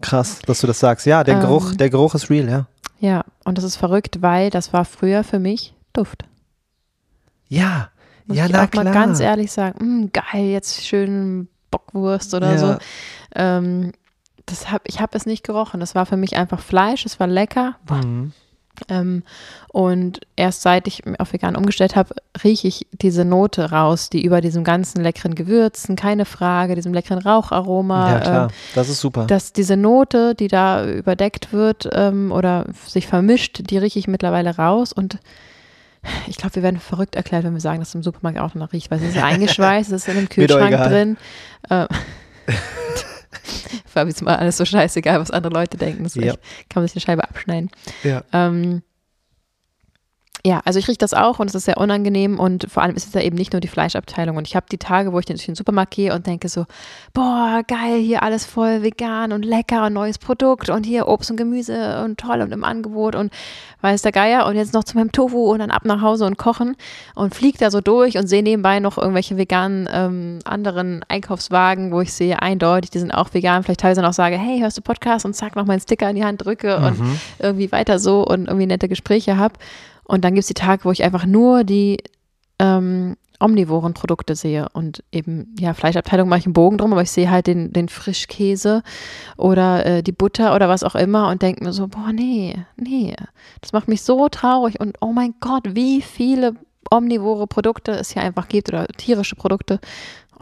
Krass, dass du das sagst. Ja, der Ähm. Geruch, der Geruch ist real, ja. Ja, und das ist verrückt, weil das war früher für mich Duft. Ja, Muss ja, ich na auch klar. mal ganz ehrlich sagen, "Mm, geil, jetzt schön Bockwurst oder Ja. so. Ähm, das hab, ich habe es nicht gerochen. Das war für mich einfach Fleisch, es war lecker. Mhm. Ähm, und erst seit ich auf vegan umgestellt habe, rieche ich diese Note raus, die über diesem ganzen leckeren Gewürzen, keine Frage, diesem leckeren Raucharoma. Ja, klar, ähm, das ist super. dass diese Note, die da überdeckt wird ähm, oder sich vermischt, die rieche ich mittlerweile raus und ich glaube, wir werden verrückt erklärt, wenn wir sagen, dass es im Supermarkt auch danach riecht, weil es ist eingeschweißt, es ist in einem Kühlschrank drin. Äh, Fabi ist mal alles so scheißegal, was andere Leute denken. Das Ja. echt, kann man sich eine Scheibe abschneiden. ja. Ähm, ja, also ich rieche das auch und es ist sehr unangenehm und vor allem ist es ja eben nicht nur die Fleischabteilung und ich habe die Tage, wo ich durch den Supermarkt gehe und denke so, boah, geil, hier alles voll vegan und lecker und neues Produkt und hier Obst und Gemüse und toll und im Angebot und weiß der Geier und jetzt noch zu meinem Tofu und dann ab nach Hause und kochen und fliege da so durch und sehe nebenbei noch irgendwelche veganen ähm, anderen Einkaufswagen, wo ich sehe eindeutig, die sind auch vegan, vielleicht teilweise noch sage, hey, hörst du Podcast und zack, noch meinen Sticker in die Hand drücke und Mhm. irgendwie weiter so und irgendwie nette Gespräche habe. Und dann gibt es die Tage, wo ich einfach nur die ähm, omnivoren Produkte sehe und eben, ja, Fleischabteilung mache ich einen Bogen drum, aber ich sehe halt den, den Frischkäse oder äh, die Butter oder was auch immer und denke mir so, boah, nee, nee, das macht mich so traurig und oh mein Gott, wie viele omnivore Produkte es hier einfach gibt oder tierische Produkte,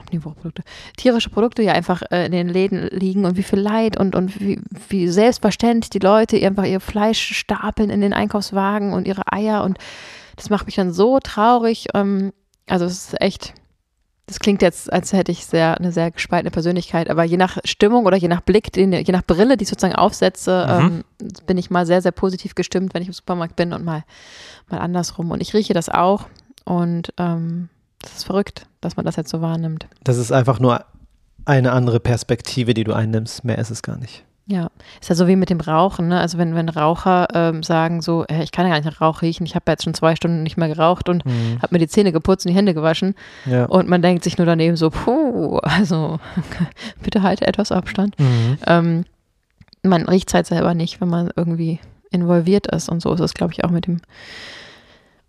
omnivore Produkte, tierische Produkte ja einfach äh, in den Läden liegen und wie viel Leid und, und wie, wie selbstverständlich die Leute einfach ihr Fleisch stapeln in den Einkaufswagen und ihre Eier und das macht mich dann so traurig. Ähm, also es ist echt, das klingt jetzt, als hätte ich sehr, eine sehr gespaltene Persönlichkeit, aber je nach Stimmung oder je nach Blick, den, je nach Brille, die ich sozusagen aufsetze, Mhm. ähm, bin ich mal sehr, sehr positiv gestimmt, wenn ich im Supermarkt bin und mal, mal andersrum. Und ich rieche das auch und ähm, das ist verrückt, dass man das jetzt so wahrnimmt. Das ist einfach nur eine andere Perspektive, die du einnimmst. Mehr ist es gar nicht. Ja, ist ja so wie mit dem Rauchen, ne? Also wenn, wenn Raucher ähm, sagen so, äh, ich kann ja gar nicht nach Rauch riechen, ich habe jetzt schon zwei Stunden nicht mehr geraucht und Mhm. habe mir die Zähne geputzt und die Hände gewaschen Ja. und man denkt sich nur daneben so, puh, also bitte halte etwas Abstand. Mhm. Ähm, man riecht es halt selber nicht, wenn man irgendwie involviert ist und so ist es, glaube ich, auch mit dem,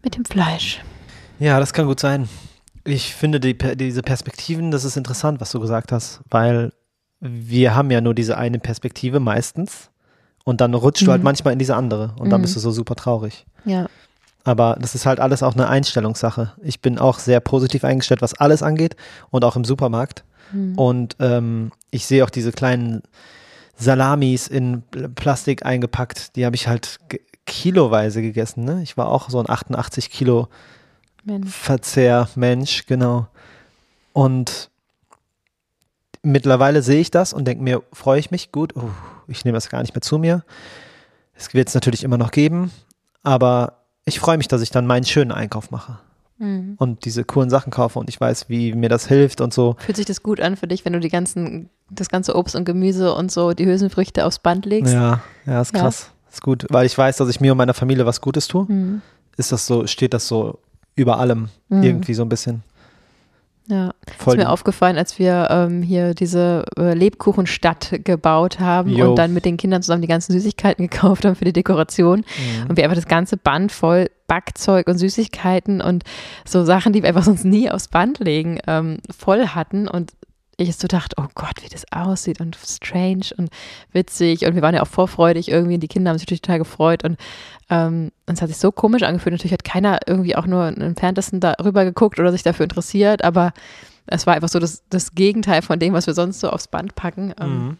mit dem Fleisch. Ja, das kann gut sein. Ich finde die, diese Perspektiven, das ist interessant, was du gesagt hast, weil wir haben ja nur diese eine Perspektive meistens und dann rutscht du halt Mhm. manchmal in diese andere und dann Mhm. bist du so super traurig. Ja, Aber das ist halt alles auch eine Einstellungssache. Ich bin auch sehr positiv eingestellt, was alles angeht und auch im Supermarkt. Hm. Und ähm, ich sehe auch diese kleinen Salamis in Pl- Plastik eingepackt. Die habe ich halt kiloweise gegessen. Ne? Ich war auch so ein 88 Kilo Mensch. Verzehrmensch, genau. Und mittlerweile sehe ich das und denke mir, freue ich mich, gut, uh, ich nehme das gar nicht mehr zu mir. Es wird es natürlich immer noch geben, aber ich freue mich, dass ich dann meinen schönen Einkauf mache Hm. und diese coolen Sachen kaufe und ich weiß, wie mir das hilft und so. Fühlt sich das gut an für dich, wenn du die ganzen, das ganze Obst und Gemüse und so, die Hülsenfrüchte aufs Band legst? Ja, ja, ist Ja. krass. Ist gut, weil ich weiß, dass ich mir und meiner Familie was Gutes tue. Hm. Ist das so, steht das so über allem Mhm. irgendwie so ein bisschen. Ja, Voll ist mir aufgefallen, als wir ähm, hier diese äh, Lebkuchenstadt gebaut haben Jo. und dann mit den Kindern zusammen die ganzen Süßigkeiten gekauft haben für die Dekoration Mhm. und wir einfach das ganze Band voll Backzeug und Süßigkeiten und so Sachen, die wir einfach sonst nie aufs Band legen, ähm, voll hatten und ich so dachte, oh Gott, wie das aussieht und strange und witzig und wir waren ja auch vorfreudig irgendwie und die Kinder haben sich total gefreut und ähm, es hat sich so komisch angefühlt. Natürlich hat keiner irgendwie auch nur im entferntesten darüber geguckt oder sich dafür interessiert, aber es war einfach so das, das Gegenteil von dem, was wir sonst so aufs Band packen. Ähm, Mhm.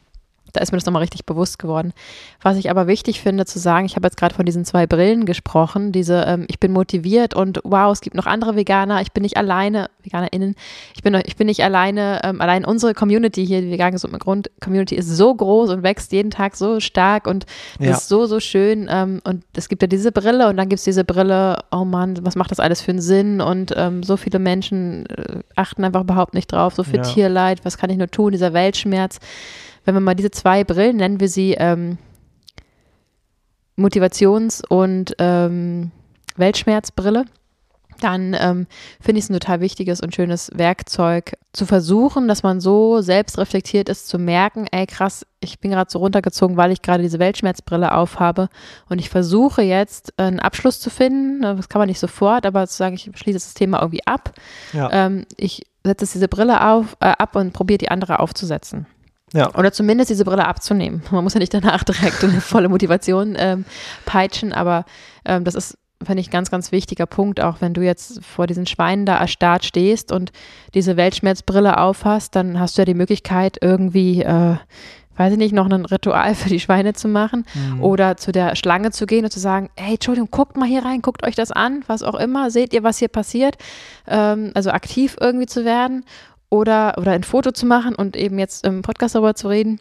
Da ist mir das nochmal richtig bewusst geworden. Was ich aber wichtig finde zu sagen, ich habe jetzt gerade von diesen zwei Brillen gesprochen, diese ähm, ich bin motiviert und wow, es gibt noch andere Veganer, ich bin nicht alleine, VeganerInnen, ich bin, ich bin nicht alleine, ähm, allein unsere Community hier, die Vegan Gesund Grund Community ist so groß und wächst jeden Tag so stark und ja. ist so, so schön ähm, und es gibt ja diese Brille und dann gibt es diese Brille, oh Mann, was macht das alles für einen Sinn und ähm, so viele Menschen äh, achten einfach überhaupt nicht drauf, so viel ja. Tierleid, was kann ich nur tun, dieser Weltschmerz. Wenn wir mal diese zwei Brillen, nennen wir sie ähm, Motivations- und ähm, Weltschmerzbrille, dann ähm, finde ich es ein total wichtiges und schönes Werkzeug zu versuchen, dass man so selbst reflektiert ist, zu merken, ey krass, ich bin gerade so runtergezogen, weil ich gerade diese Weltschmerzbrille aufhabe und ich versuche jetzt einen Abschluss zu finden, das kann man nicht sofort, aber zu sagen, ich schließe das Thema irgendwie ab. Ja. Ähm, ich setze diese Brille auf, äh, ab und probiere die andere aufzusetzen. Ja. Oder zumindest diese Brille abzunehmen. Man muss ja nicht danach direkt eine volle Motivation ähm, peitschen, aber ähm, das ist finde ich, ganz, ganz wichtiger Punkt, auch wenn du jetzt vor diesen Schweinen da erstarrt stehst und diese Weltschmerzbrille aufhast, dann hast du ja die Möglichkeit, irgendwie, äh, weiß ich nicht, noch ein Ritual für die Schweine zu machen mhm. oder zu der Schlange zu gehen und zu sagen, hey, Entschuldigung, guckt mal hier rein, guckt euch das an, was auch immer, seht ihr, was hier passiert, ähm, also aktiv irgendwie zu werden oder, oder ein Foto zu machen und eben jetzt im Podcast darüber zu reden.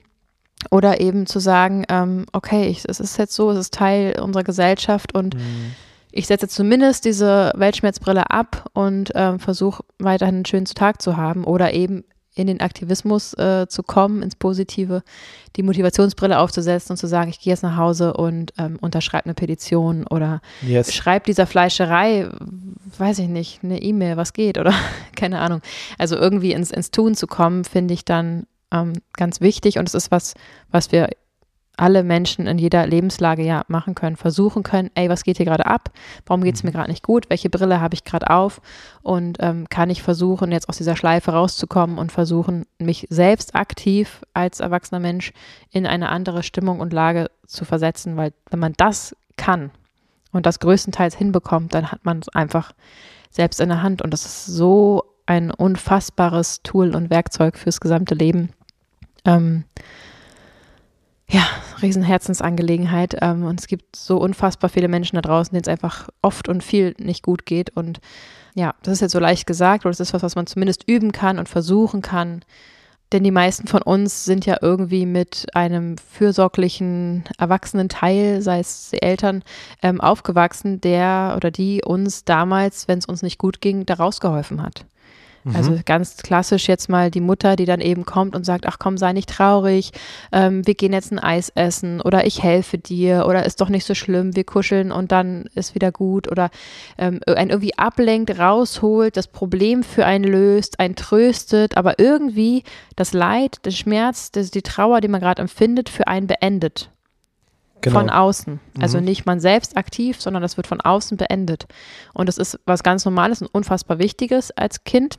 Oder eben zu sagen, ähm, okay, ich, es ist jetzt so, es ist Teil unserer Gesellschaft und mhm ich setze zumindest diese Weltschmerzbrille ab und äh, versuche weiterhin einen schönen Tag zu haben oder eben in den Aktivismus äh, zu kommen, ins Positive, die Motivationsbrille aufzusetzen und zu sagen, ich gehe jetzt nach Hause und ähm, unterschreibe eine Petition oder yes. schreibe dieser Fleischerei, weiß ich nicht, eine E-Mail, was geht oder keine Ahnung. Also irgendwie ins, ins Tun zu kommen, finde ich dann ähm, ganz wichtig und es ist was, was wir alle Menschen in jeder Lebenslage ja machen können, versuchen können, ey, was geht hier gerade ab? Warum geht es mir mhm. gerade nicht gut? Welche Brille habe ich gerade auf? Und ähm, kann ich versuchen, jetzt aus dieser Schleife rauszukommen und versuchen, mich selbst aktiv als erwachsener Mensch in eine andere Stimmung und Lage zu versetzen, weil wenn man das kann und das größtenteils hinbekommt, dann hat man es einfach selbst in der Hand und das ist so ein unfassbares Tool und Werkzeug fürs gesamte Leben. Ähm, ja, Riesenherzensangelegenheit. Ähm, und es gibt so unfassbar viele Menschen da draußen, denen es einfach oft und viel nicht gut geht. Und ja, das ist jetzt so leicht gesagt, oder das ist was, was man zumindest üben kann und versuchen kann. Denn die meisten von uns sind ja irgendwie mit einem fürsorglichen, erwachsenen Teil, sei es die Eltern, ähm, aufgewachsen, der oder die uns damals, wenn es uns nicht gut ging, da rausgeholfen hat. Also mhm. ganz klassisch jetzt mal die Mutter, die dann eben kommt und sagt, ach komm, sei nicht traurig, ähm, wir gehen jetzt ein Eis essen oder ich helfe dir oder ist doch nicht so schlimm, wir kuscheln und dann ist wieder gut oder ähm, ein irgendwie ablenkt, rausholt, das Problem für einen löst, einen tröstet, aber irgendwie das Leid, der Schmerz, das, die Trauer, die man gerade empfindet, für einen beendet. Genau. Von außen. Also mhm. nicht man selbst aktiv, sondern das wird von außen beendet. Und das ist was ganz Normales und unfassbar Wichtiges als Kind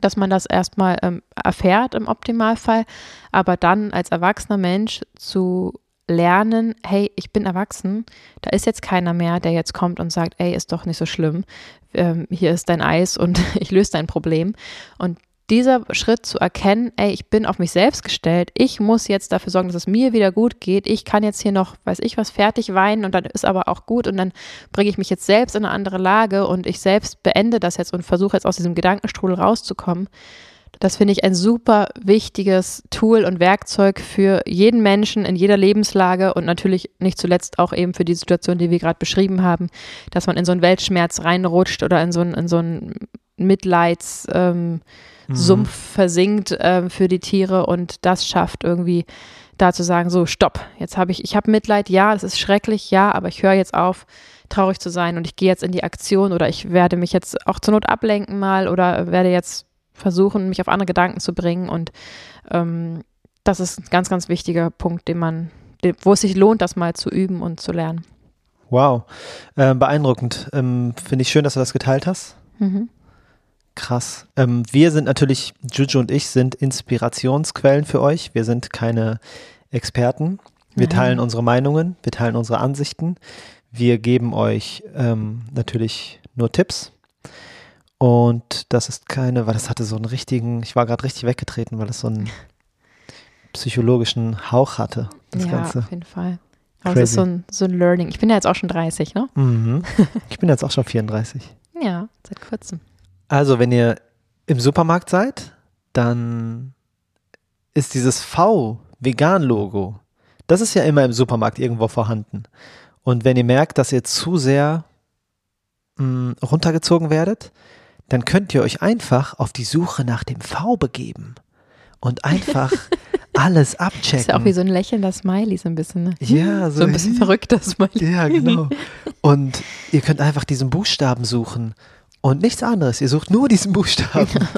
dass man das erstmal ähm, erfährt im Optimalfall, aber dann als erwachsener Mensch zu lernen, hey, ich bin erwachsen, da ist jetzt keiner mehr, der jetzt kommt und sagt, ey, ist doch nicht so schlimm, ähm, hier ist dein Eis und ich löse dein Problem. Und dieser Schritt zu erkennen, ey, ich bin auf mich selbst gestellt, ich muss jetzt dafür sorgen, dass es mir wieder gut geht, ich kann jetzt hier noch, weiß ich was, fertig weinen und dann ist aber auch gut und dann bringe ich mich jetzt selbst in eine andere Lage und ich selbst beende das jetzt und versuche jetzt aus diesem Gedankenstrudel rauszukommen. Das finde ich ein super wichtiges Tool und Werkzeug für jeden Menschen in jeder Lebenslage und natürlich nicht zuletzt auch eben für die Situation, die wir gerade beschrieben haben, dass man in so einen Weltschmerz reinrutscht oder in so einen, in so einen Mitleids, ähm, Mhm. Sumpf versinkt äh, für die Tiere und das schafft irgendwie da zu sagen, so stopp, jetzt habe ich, ich habe Mitleid, ja, es ist schrecklich, ja, aber ich höre jetzt auf, traurig zu sein und ich gehe jetzt in die Aktion oder ich werde mich jetzt auch zur Not ablenken mal oder werde jetzt versuchen, mich auf andere Gedanken zu bringen und ähm, das ist ein ganz, ganz wichtiger Punkt, den man, den, wo es sich lohnt, das mal zu üben und zu lernen. Wow, äh, beeindruckend. Ähm, Finde ich schön, dass du das geteilt hast. Mhm. Krass. Ähm, wir sind natürlich, Juju und ich sind Inspirationsquellen für euch. Wir sind keine Experten. Wir mhm. teilen unsere Meinungen, wir teilen unsere Ansichten. Wir geben euch ähm, natürlich nur Tipps. Und das ist keine, weil das hatte so einen richtigen, ich war gerade richtig weggetreten, weil das so ein psychologischen Hauch hatte, das ja, Ganze. auf jeden Fall. Aber es ist Crazy. so ein, so ein Learning. Ich bin ja jetzt auch schon 30, ne? Mhm. Ich bin jetzt auch schon 34. Ja, seit kurzem. Also, wenn ihr im Supermarkt seid, dann ist dieses V-Vegan-Logo, das ist ja immer im Supermarkt irgendwo vorhanden. Und wenn ihr merkt, dass ihr zu sehr mh, runtergezogen werdet, dann könnt ihr euch einfach auf die Suche nach dem V begeben und einfach alles abchecken. Ist ja auch wie so ein lächelnder Smiley, so ein bisschen. Ne? Ja, so ein bisschen verrückter Smiley. Ja, genau. Und ihr könnt einfach diesen Buchstaben suchen und nichts anderes. Ihr sucht nur diesen Buchstaben.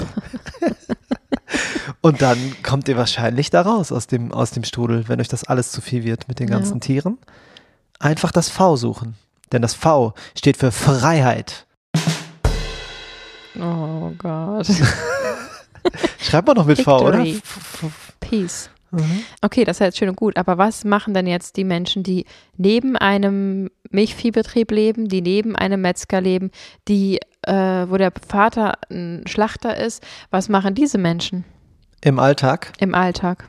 und dann kommt ihr wahrscheinlich da raus aus dem, aus dem Strudel, wenn euch das alles zu viel wird mit den Ja. ganzen Tieren. Einfach das V suchen. Denn das V steht für Freiheit. Oh Gott. Schreibt man noch mit V, oder? Victory. F- f- Peace. Mhm. Okay, das ist ja jetzt schön und gut. Aber was machen denn jetzt die Menschen, die neben einem Milchviehbetrieb leben, die neben einem Metzger leben, die, äh, wo der Vater ein Schlachter ist? Was machen diese Menschen Im Alltag. im Alltag?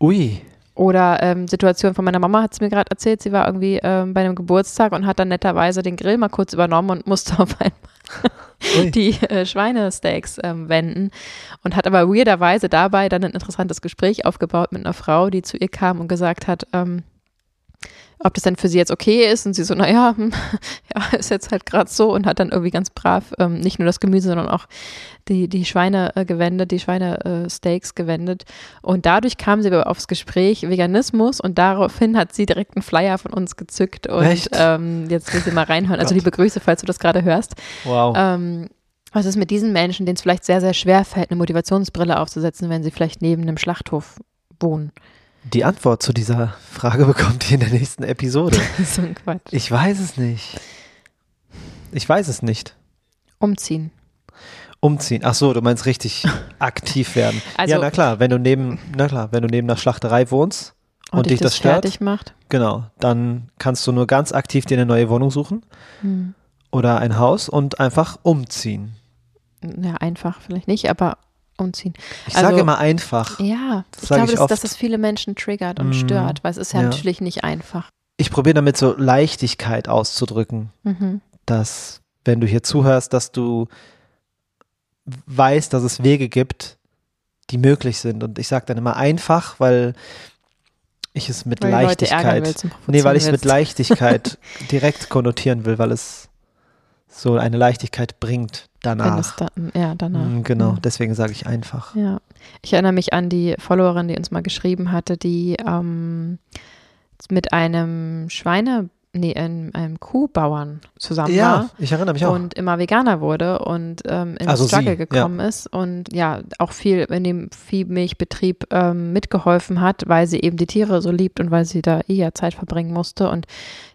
Ui. Oder ähm, Situation von meiner Mama hat es mir gerade erzählt, sie war irgendwie ähm, bei einem Geburtstag und hat dann netterweise den Grill mal kurz übernommen und musste auf einmal die äh, Schweinesteaks ähm, wenden und hat aber weirderweise dabei dann ein interessantes Gespräch aufgebaut mit einer Frau, die zu ihr kam und gesagt hat, ähm, ob das denn für sie jetzt okay ist und sie so, naja, hm, ja, ist jetzt halt gerade so und hat dann irgendwie ganz brav ähm, nicht nur das Gemüse, sondern auch die, die Schweine äh, gewendet, die Schweinesteaks äh, gewendet und dadurch kam sie aber aufs Gespräch Veganismus und daraufhin hat sie direkt einen Flyer von uns gezückt und ähm, jetzt will sie mal reinhören. Also liebe Grüße, falls du das gerade hörst. Wow. Ähm, was ist mit diesen Menschen, denen es vielleicht sehr, sehr schwer fällt, eine Motivationsbrille aufzusetzen, wenn sie vielleicht neben einem Schlachthof wohnen? Die Antwort zu dieser Frage bekommt ihr in der nächsten Episode. so ein Quatsch. Ich weiß es nicht. Ich weiß es nicht. Umziehen. Umziehen. Ach so, du meinst richtig aktiv werden. Also- ja, na klar, wenn du neben, na klar, wenn du neben einer Schlachterei wohnst und, dich das stört, fertig macht. genau, dann kannst du nur ganz aktiv dir eine neue Wohnung suchen Hm. oder ein Haus und einfach umziehen. Ja, einfach vielleicht nicht, aber umziehen. Ich Also- sage immer einfach. Ja, Das ich glaube, ich dass, dass es viele Menschen triggert und Mhm. stört, weil es ist ja, Ja. natürlich nicht einfach. Ich probiere damit so Leichtigkeit auszudrücken, Mhm. dass wenn du hier zuhörst, dass du weißt, dass es Wege gibt, die möglich sind. Und ich sage dann immer einfach, weil ich es mit Weil Leichtigkeit, willst und nee, weil ich es mit. Leichtigkeit direkt konnotieren will, weil es so eine Leichtigkeit bringt danach. da, ja, danach. Mm, Genau, Mhm. deswegen sage ich einfach. Ja, ich erinnere mich an die Followerin, die uns mal geschrieben hatte, die ähm, mit einem Schweine, nee, einem, einem Kuhbauern zusammen Ja, war ich erinnere mich auch. und immer Veganer wurde und ähm, in Also Struggle sie, gekommen ist und ja, auch viel in dem Viehmilchbetrieb ähm, mitgeholfen hat, weil sie eben die Tiere so liebt und weil sie da eher Zeit verbringen musste und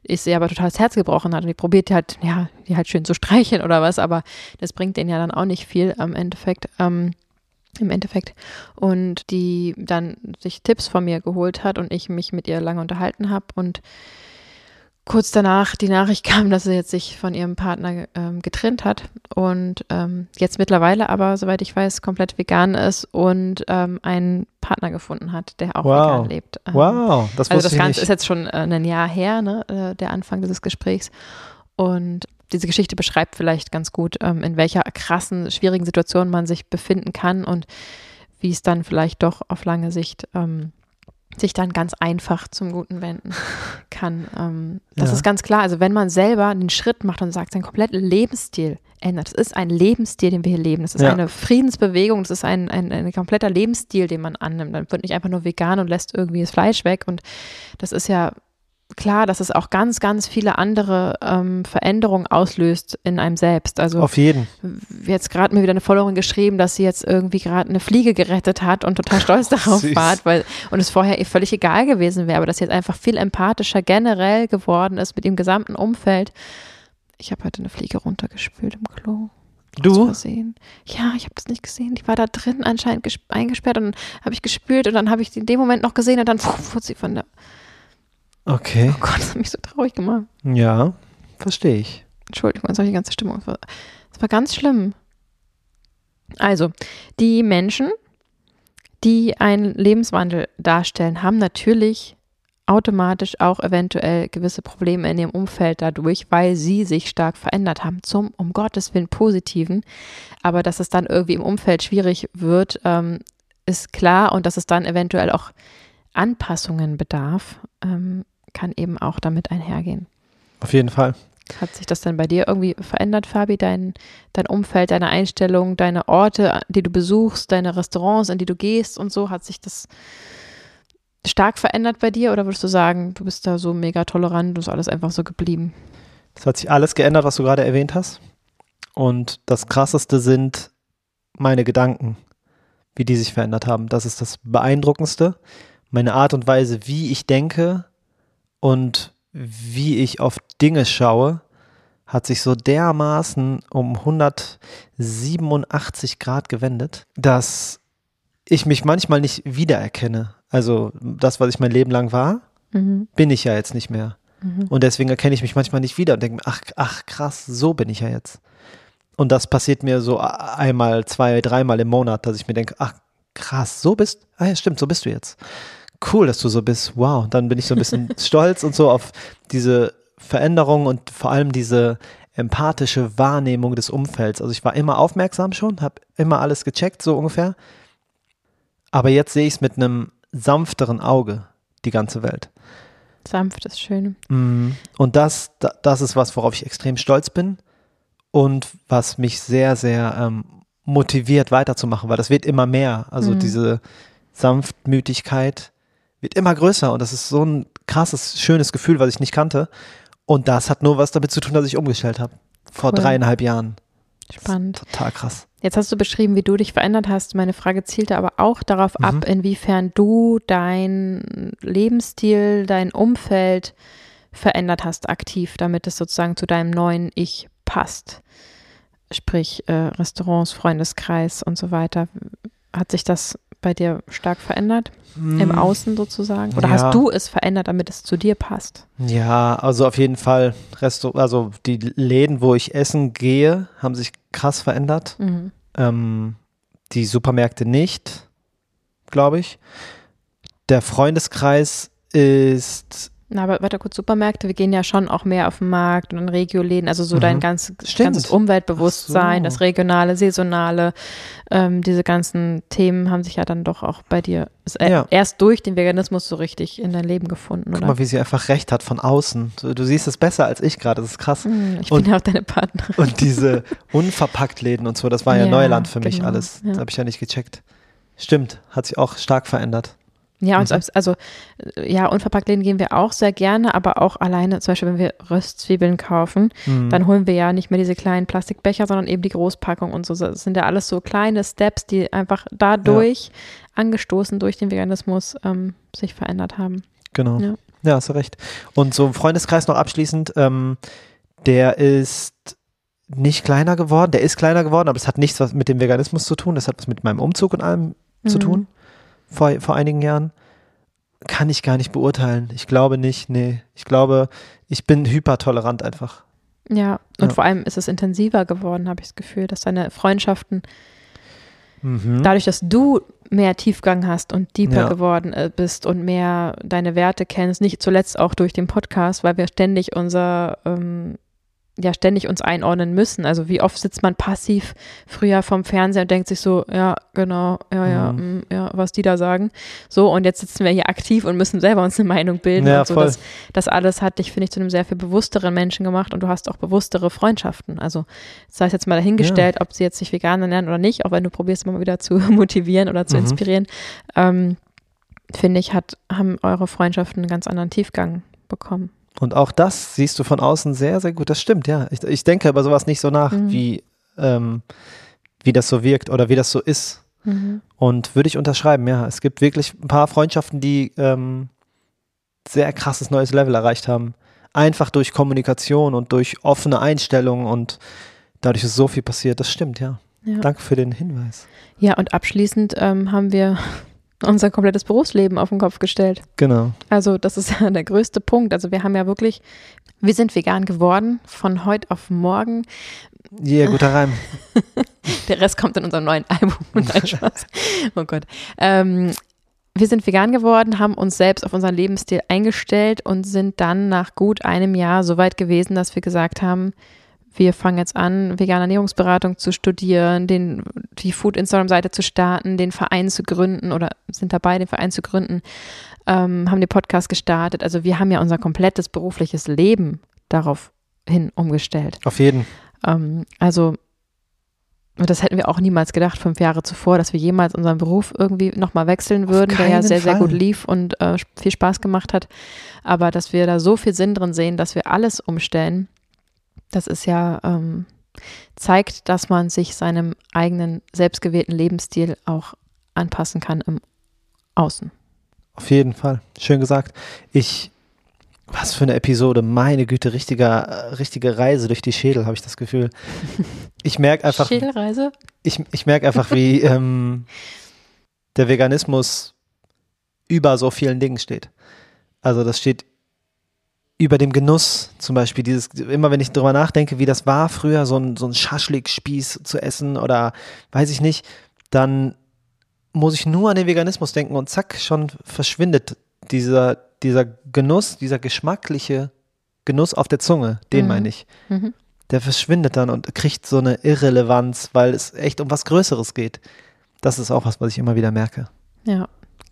ist sie aber total das Herz gebrochen hat und die probiert halt, ja, die halt schön zu streicheln oder was, aber das bringt denen ja dann auch nicht viel am Endeffekt. Ähm, im Endeffekt. Und die dann sich Tipps von mir geholt hat und ich mich mit ihr lange unterhalten habe und kurz danach die Nachricht kam, dass sie jetzt sich von ihrem Partner ähm, getrennt hat und ähm, jetzt mittlerweile aber, soweit ich weiß, komplett vegan ist und ähm, einen Partner gefunden hat, der auch Wow. vegan lebt. Ähm, wow, das also das Ganze nicht. ist jetzt schon äh, ein Jahr her, ne, äh, der Anfang dieses Gesprächs. Und diese Geschichte beschreibt vielleicht ganz gut, ähm, in welcher krassen, schwierigen Situation man sich befinden kann und wie es dann vielleicht doch auf lange Sicht ähm, sich dann ganz einfach zum Guten wenden kann. Ähm, das Ja. ist ganz klar. Also wenn man selber den Schritt macht und sagt, sein kompletten Lebensstil ändert. Das ist ein Lebensstil, den wir hier leben. Das ist Ja. eine Friedensbewegung. Das ist ein, ein, ein kompletter Lebensstil, den man annimmt. Dann wird nicht einfach nur vegan und lässt irgendwie das Fleisch weg. Und das ist ja klar, dass es auch ganz, ganz viele andere ähm, Veränderungen auslöst in einem selbst. Also Auf jeden. jetzt gerade mir wieder eine Followerin geschrieben, dass sie jetzt irgendwie gerade eine Fliege gerettet hat und total stolz darauf Süß. war, weil und es vorher ihr völlig egal gewesen wäre, aber dass sie jetzt einfach viel empathischer generell geworden ist mit dem gesamten Umfeld. Ich habe heute eine Fliege runtergespült im Klo. Du? Ja, ich habe das nicht gesehen. Die war da drin anscheinend ges- eingesperrt und dann habe ich gespült und dann habe ich sie in dem Moment noch gesehen und dann wurde sie von der. Okay. Oh Gott, das hat mich so traurig gemacht. Ja, verstehe ich. Entschuldigung, jetzt habe ich die ganze Stimmung. Es war, es war ganz schlimm. Also, die Menschen, die einen Lebenswandel darstellen, haben natürlich automatisch auch eventuell gewisse Probleme in ihrem Umfeld dadurch, weil sie sich stark verändert haben zum, um Gottes Willen, positiven. Aber dass es dann irgendwie im Umfeld schwierig wird, ähm, ist klar und dass es dann eventuell auch Anpassungen bedarf, ähm, kann eben auch damit einhergehen. Auf jeden Fall. Hat sich das dann bei dir irgendwie verändert, Fabi? Dein, dein Umfeld, deine Einstellung, deine Orte, die du besuchst, deine Restaurants, in die du gehst und so? Hat sich das stark verändert bei dir oder würdest du sagen, du bist da so mega tolerant und ist alles einfach so geblieben? Es hat sich alles geändert, was du gerade erwähnt hast. Und das Krasseste sind meine Gedanken, wie die sich verändert haben. Das ist das Beeindruckendste. Meine Art und Weise, wie ich denke und wie ich auf Dinge schaue, hat sich so dermaßen um 187 Grad gewendet, dass ich mich manchmal nicht wiedererkenne. Also das, was ich mein Leben lang war, mhm. bin ich ja jetzt nicht mehr. Mhm. Und deswegen erkenne ich mich manchmal nicht wieder und denke mir, ach, ach krass, so bin ich ja jetzt. Und das passiert mir so einmal, zwei, dreimal im Monat, dass ich mir denke, ach krass, so bist, ah ja stimmt, so bist du jetzt. Cool, dass du so bist. Wow, dann bin ich so ein bisschen stolz und so auf diese Veränderung und vor allem diese empathische Wahrnehmung des Umfelds. Also ich war immer aufmerksam schon, habe immer alles gecheckt, so ungefähr. Aber jetzt sehe ich es mit einem sanfteren Auge, die ganze Welt. Sanft ist schön. Mm, und das, das ist was, worauf ich extrem stolz bin und was mich sehr, sehr ähm, motiviert weiterzumachen, weil das wird immer mehr. Also mhm. diese Sanftmütigkeit wird immer größer und das ist so ein krasses, schönes Gefühl, was ich nicht kannte. Und das hat nur was damit zu tun, dass ich umgestellt habe. Vor cool. dreieinhalb Jahren. Spannend. Total krass. Jetzt hast du beschrieben, wie du dich verändert hast. Meine Frage zielte aber auch darauf mhm. ab, inwiefern du dein Lebensstil, dein Umfeld verändert hast, aktiv, damit es sozusagen zu deinem neuen Ich passt. Sprich, äh, Restaurants, Freundeskreis und so weiter. Hat sich das bei dir stark verändert? Mm. Im Außen sozusagen? Oder ja. hast du es verändert, damit es zu dir passt? Ja, also auf jeden Fall. Resto also die Läden, wo ich essen gehe, haben sich krass verändert. Mhm. Ähm, die Supermärkte nicht, glaube ich. Der Freundeskreis ist na, aber warte kurz, Supermärkte, wir gehen ja schon auch mehr auf den Markt und in Regioläden, also so mhm. dein ganz, ganzes Umweltbewusstsein, so. das regionale, saisonale, ähm, diese ganzen Themen haben sich ja dann doch auch bei dir ja. erst durch den Veganismus so richtig in dein Leben gefunden, Guck mal, wie sie einfach recht hat von außen. Du, du siehst es besser als ich gerade, das ist krass. Mhm, ich und, bin ja auch deine Partnerin. Und diese unverpackt Läden und so, das war ja, ja Neuland für mich genau, alles. Ja. Das habe ich ja nicht gecheckt. Stimmt, hat sich auch stark verändert. Ja, und mhm. also ja, unverpackt Läden gehen wir auch sehr gerne, aber auch alleine, zum Beispiel, wenn wir Röstzwiebeln kaufen, mhm. dann holen wir ja nicht mehr diese kleinen Plastikbecher, sondern eben die Großpackung und so. Das sind ja alles so kleine Steps, die einfach dadurch, ja. angestoßen durch den Veganismus, ähm, sich verändert haben. Genau. Ja. ja, hast du recht. Und so ein Freundeskreis noch abschließend, ähm, der ist nicht kleiner geworden, der ist kleiner geworden, aber es hat nichts was mit dem Veganismus zu tun, das hat was mit meinem Umzug und allem mhm. zu tun vor, vor einigen Jahren? Kann ich gar nicht beurteilen. Ich glaube nicht, nee. Ich glaube, ich bin hypertolerant einfach. Ja, und ja. vor allem ist es intensiver geworden, habe ich das Gefühl, dass deine Freundschaften, mhm. dadurch, dass du mehr Tiefgang hast und deeper ja. geworden äh, bist und mehr deine Werte kennst, nicht zuletzt auch durch den Podcast, weil wir ständig unser ähm, ja ständig uns einordnen müssen. Also wie oft sitzt man passiv früher vom Fernseher und denkt sich so, ja, genau, ja, ja, mhm. mh, ja, was die da sagen. So, und jetzt sitzen wir hier aktiv und müssen selber uns eine Meinung bilden. Ja, und so. voll. Das, das alles hat dich, finde ich, zu einem sehr viel bewussteren Menschen gemacht und du hast auch bewusstere Freundschaften. Also sei es jetzt mal dahingestellt, ja. ob sie jetzt sich vegan ernähren oder nicht, auch wenn du probierst, mal wieder zu motivieren oder zu mhm. inspirieren. Ähm, finde ich, hat, haben eure Freundschaften einen ganz anderen Tiefgang bekommen. Und auch das siehst du von außen sehr, sehr gut. Das stimmt, ja. Ich, ich denke über sowas nicht so nach, mhm. wie, ähm, wie das so wirkt oder wie das so ist. Mhm. Und würde ich unterschreiben, ja. Es gibt wirklich ein paar Freundschaften, die ähm, sehr krasses neues Level erreicht haben. Einfach durch Kommunikation und durch offene Einstellungen und dadurch ist so viel passiert. Das stimmt, ja. ja. Danke für den Hinweis. Ja, und abschließend ähm, haben wir unser komplettes Berufsleben auf den Kopf gestellt. Genau. Also das ist ja der größte Punkt. Also wir haben ja wirklich, wir sind vegan geworden von heute auf morgen. Ja, yeah, guter Reim. Der Rest kommt in unserem neuen Album. Nein, Spaß. Oh Gott. Ähm, wir sind vegan geworden, haben uns selbst auf unseren Lebensstil eingestellt und sind dann nach gut einem Jahr so weit gewesen, dass wir gesagt haben, wir fangen jetzt an, vegane Ernährungsberatung zu studieren, den, die Food Instagram-Seite zu starten, den Verein zu gründen oder sind dabei, den Verein zu gründen, ähm, haben den Podcast gestartet. Also wir haben ja unser komplettes berufliches Leben darauf hin umgestellt. Auf jeden. Ähm, also das hätten wir auch niemals gedacht, fünf Jahre zuvor, dass wir jemals unseren Beruf irgendwie nochmal wechseln würden, der ja sehr, Fall. sehr gut lief und äh, viel Spaß gemacht hat. Aber dass wir da so viel Sinn drin sehen, dass wir alles umstellen, das ist ja, ähm, zeigt, dass man sich seinem eigenen selbstgewählten Lebensstil auch anpassen kann im Außen. Auf jeden Fall. Schön gesagt. Ich was für eine Episode, meine Güte, richtiger, richtige Reise durch die Schädel, habe ich das Gefühl. Ich merke einfach. Schädelreise? Ich, ich merke einfach, wie ähm, der Veganismus über so vielen Dingen steht. Also das steht über dem Genuss zum Beispiel, dieses, immer wenn ich drüber nachdenke, wie das war früher, so ein, so ein Schaschlik-Spieß zu essen oder weiß ich nicht, dann muss ich nur an den Veganismus denken und zack, schon verschwindet dieser, dieser Genuss, dieser geschmackliche Genuss auf der Zunge, den mhm. meine ich. Mhm. Der verschwindet dann und kriegt so eine Irrelevanz, weil es echt um was Größeres geht. Das ist auch was, was ich immer wieder merke. Ja.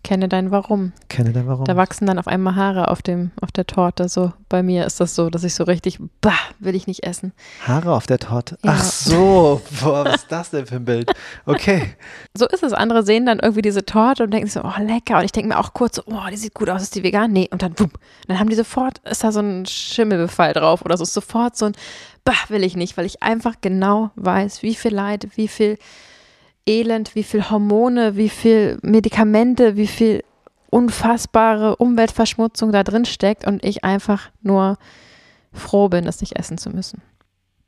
Kenne dein Warum. Kenne dein Warum. Da wachsen dann auf einmal Haare auf, dem, auf der Torte. So bei mir ist das so, dass ich so richtig, bah, will ich nicht essen. Haare auf der Torte? Ja. Ach so, boah, was ist das denn für ein Bild? Okay. So ist es. Andere sehen dann irgendwie diese Torte und denken so, oh, lecker. Und ich denke mir auch kurz, oh, die sieht gut aus, ist die vegan? Nee. Und dann, wupp, dann haben die sofort, ist da so ein Schimmelbefall drauf oder so, ist sofort so ein, bah, will ich nicht, weil ich einfach genau weiß, wie viel Leid, wie viel Elend, wie viel Hormone, wie viel Medikamente, wie viel unfassbare Umweltverschmutzung da drin steckt und ich einfach nur froh bin, das nicht essen zu müssen.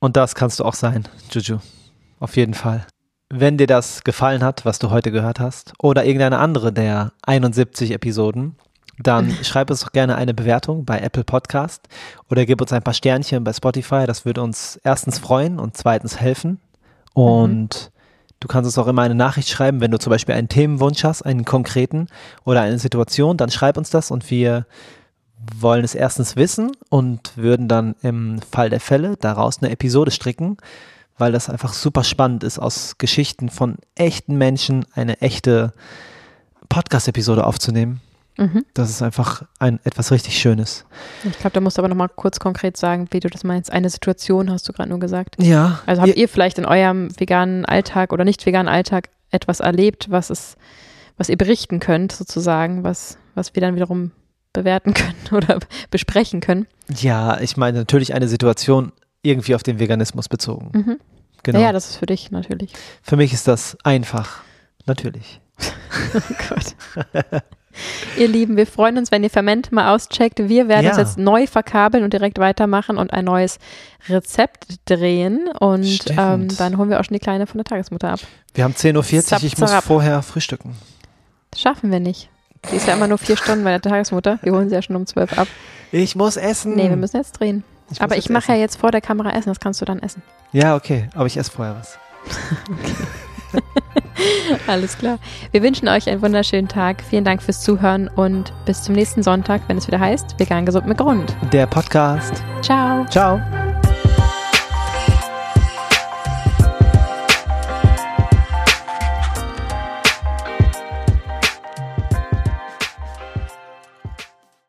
Und das kannst du auch sein, Juju. Auf jeden Fall. Wenn dir das gefallen hat, was du heute gehört hast, oder irgendeine andere der 71 Episoden, dann schreib uns doch gerne eine Bewertung bei Apple Podcast oder gib uns ein paar Sternchen bei Spotify. Das würde uns erstens freuen und zweitens helfen. Und mhm. Du kannst uns auch immer eine Nachricht schreiben, wenn du zum Beispiel einen Themenwunsch hast, einen konkreten oder eine Situation, dann schreib uns das und wir wollen es erstens wissen und würden dann im Fall der Fälle daraus eine Episode stricken, weil das einfach super spannend ist, aus Geschichten von echten Menschen eine echte Podcast-Episode aufzunehmen. Mhm. Das ist einfach ein, etwas richtig Schönes. Ich glaube, da musst du aber nochmal kurz konkret sagen, wie du das meinst. Eine Situation hast du gerade nur gesagt. Ja. Also habt ihr, ihr vielleicht in eurem veganen Alltag oder nicht veganen Alltag etwas erlebt, was es, was ihr berichten könnt, sozusagen, was, was wir dann wiederum bewerten können oder besprechen können? Ja, ich meine natürlich eine Situation irgendwie auf den Veganismus bezogen. Mhm. Genau. Ja, das ist für dich natürlich. Für mich ist das einfach. Natürlich. oh Gott. Ihr Lieben, wir freuen uns, wenn ihr Ferment mal auscheckt. Wir werden ja. uns jetzt neu verkabeln und direkt weitermachen und ein neues Rezept drehen. Und ähm, dann holen wir auch schon die Kleine von der Tagesmutter ab. Wir haben 10.40 Uhr, ich muss vorher frühstücken. Das schaffen wir nicht. Die ist ja immer nur vier Stunden bei der Tagesmutter. Wir holen sie ja schon um 12 ab. Ich muss essen. Nee, wir müssen jetzt drehen. Ich Aber ich mache ja jetzt vor der Kamera essen, das kannst du dann essen. Ja, okay. Aber ich esse vorher was. okay. Alles klar. Wir wünschen euch einen wunderschönen Tag. Vielen Dank fürs Zuhören und bis zum nächsten Sonntag, wenn es wieder heißt Vegan gesund mit Grund. Der Podcast. Ciao. Ciao.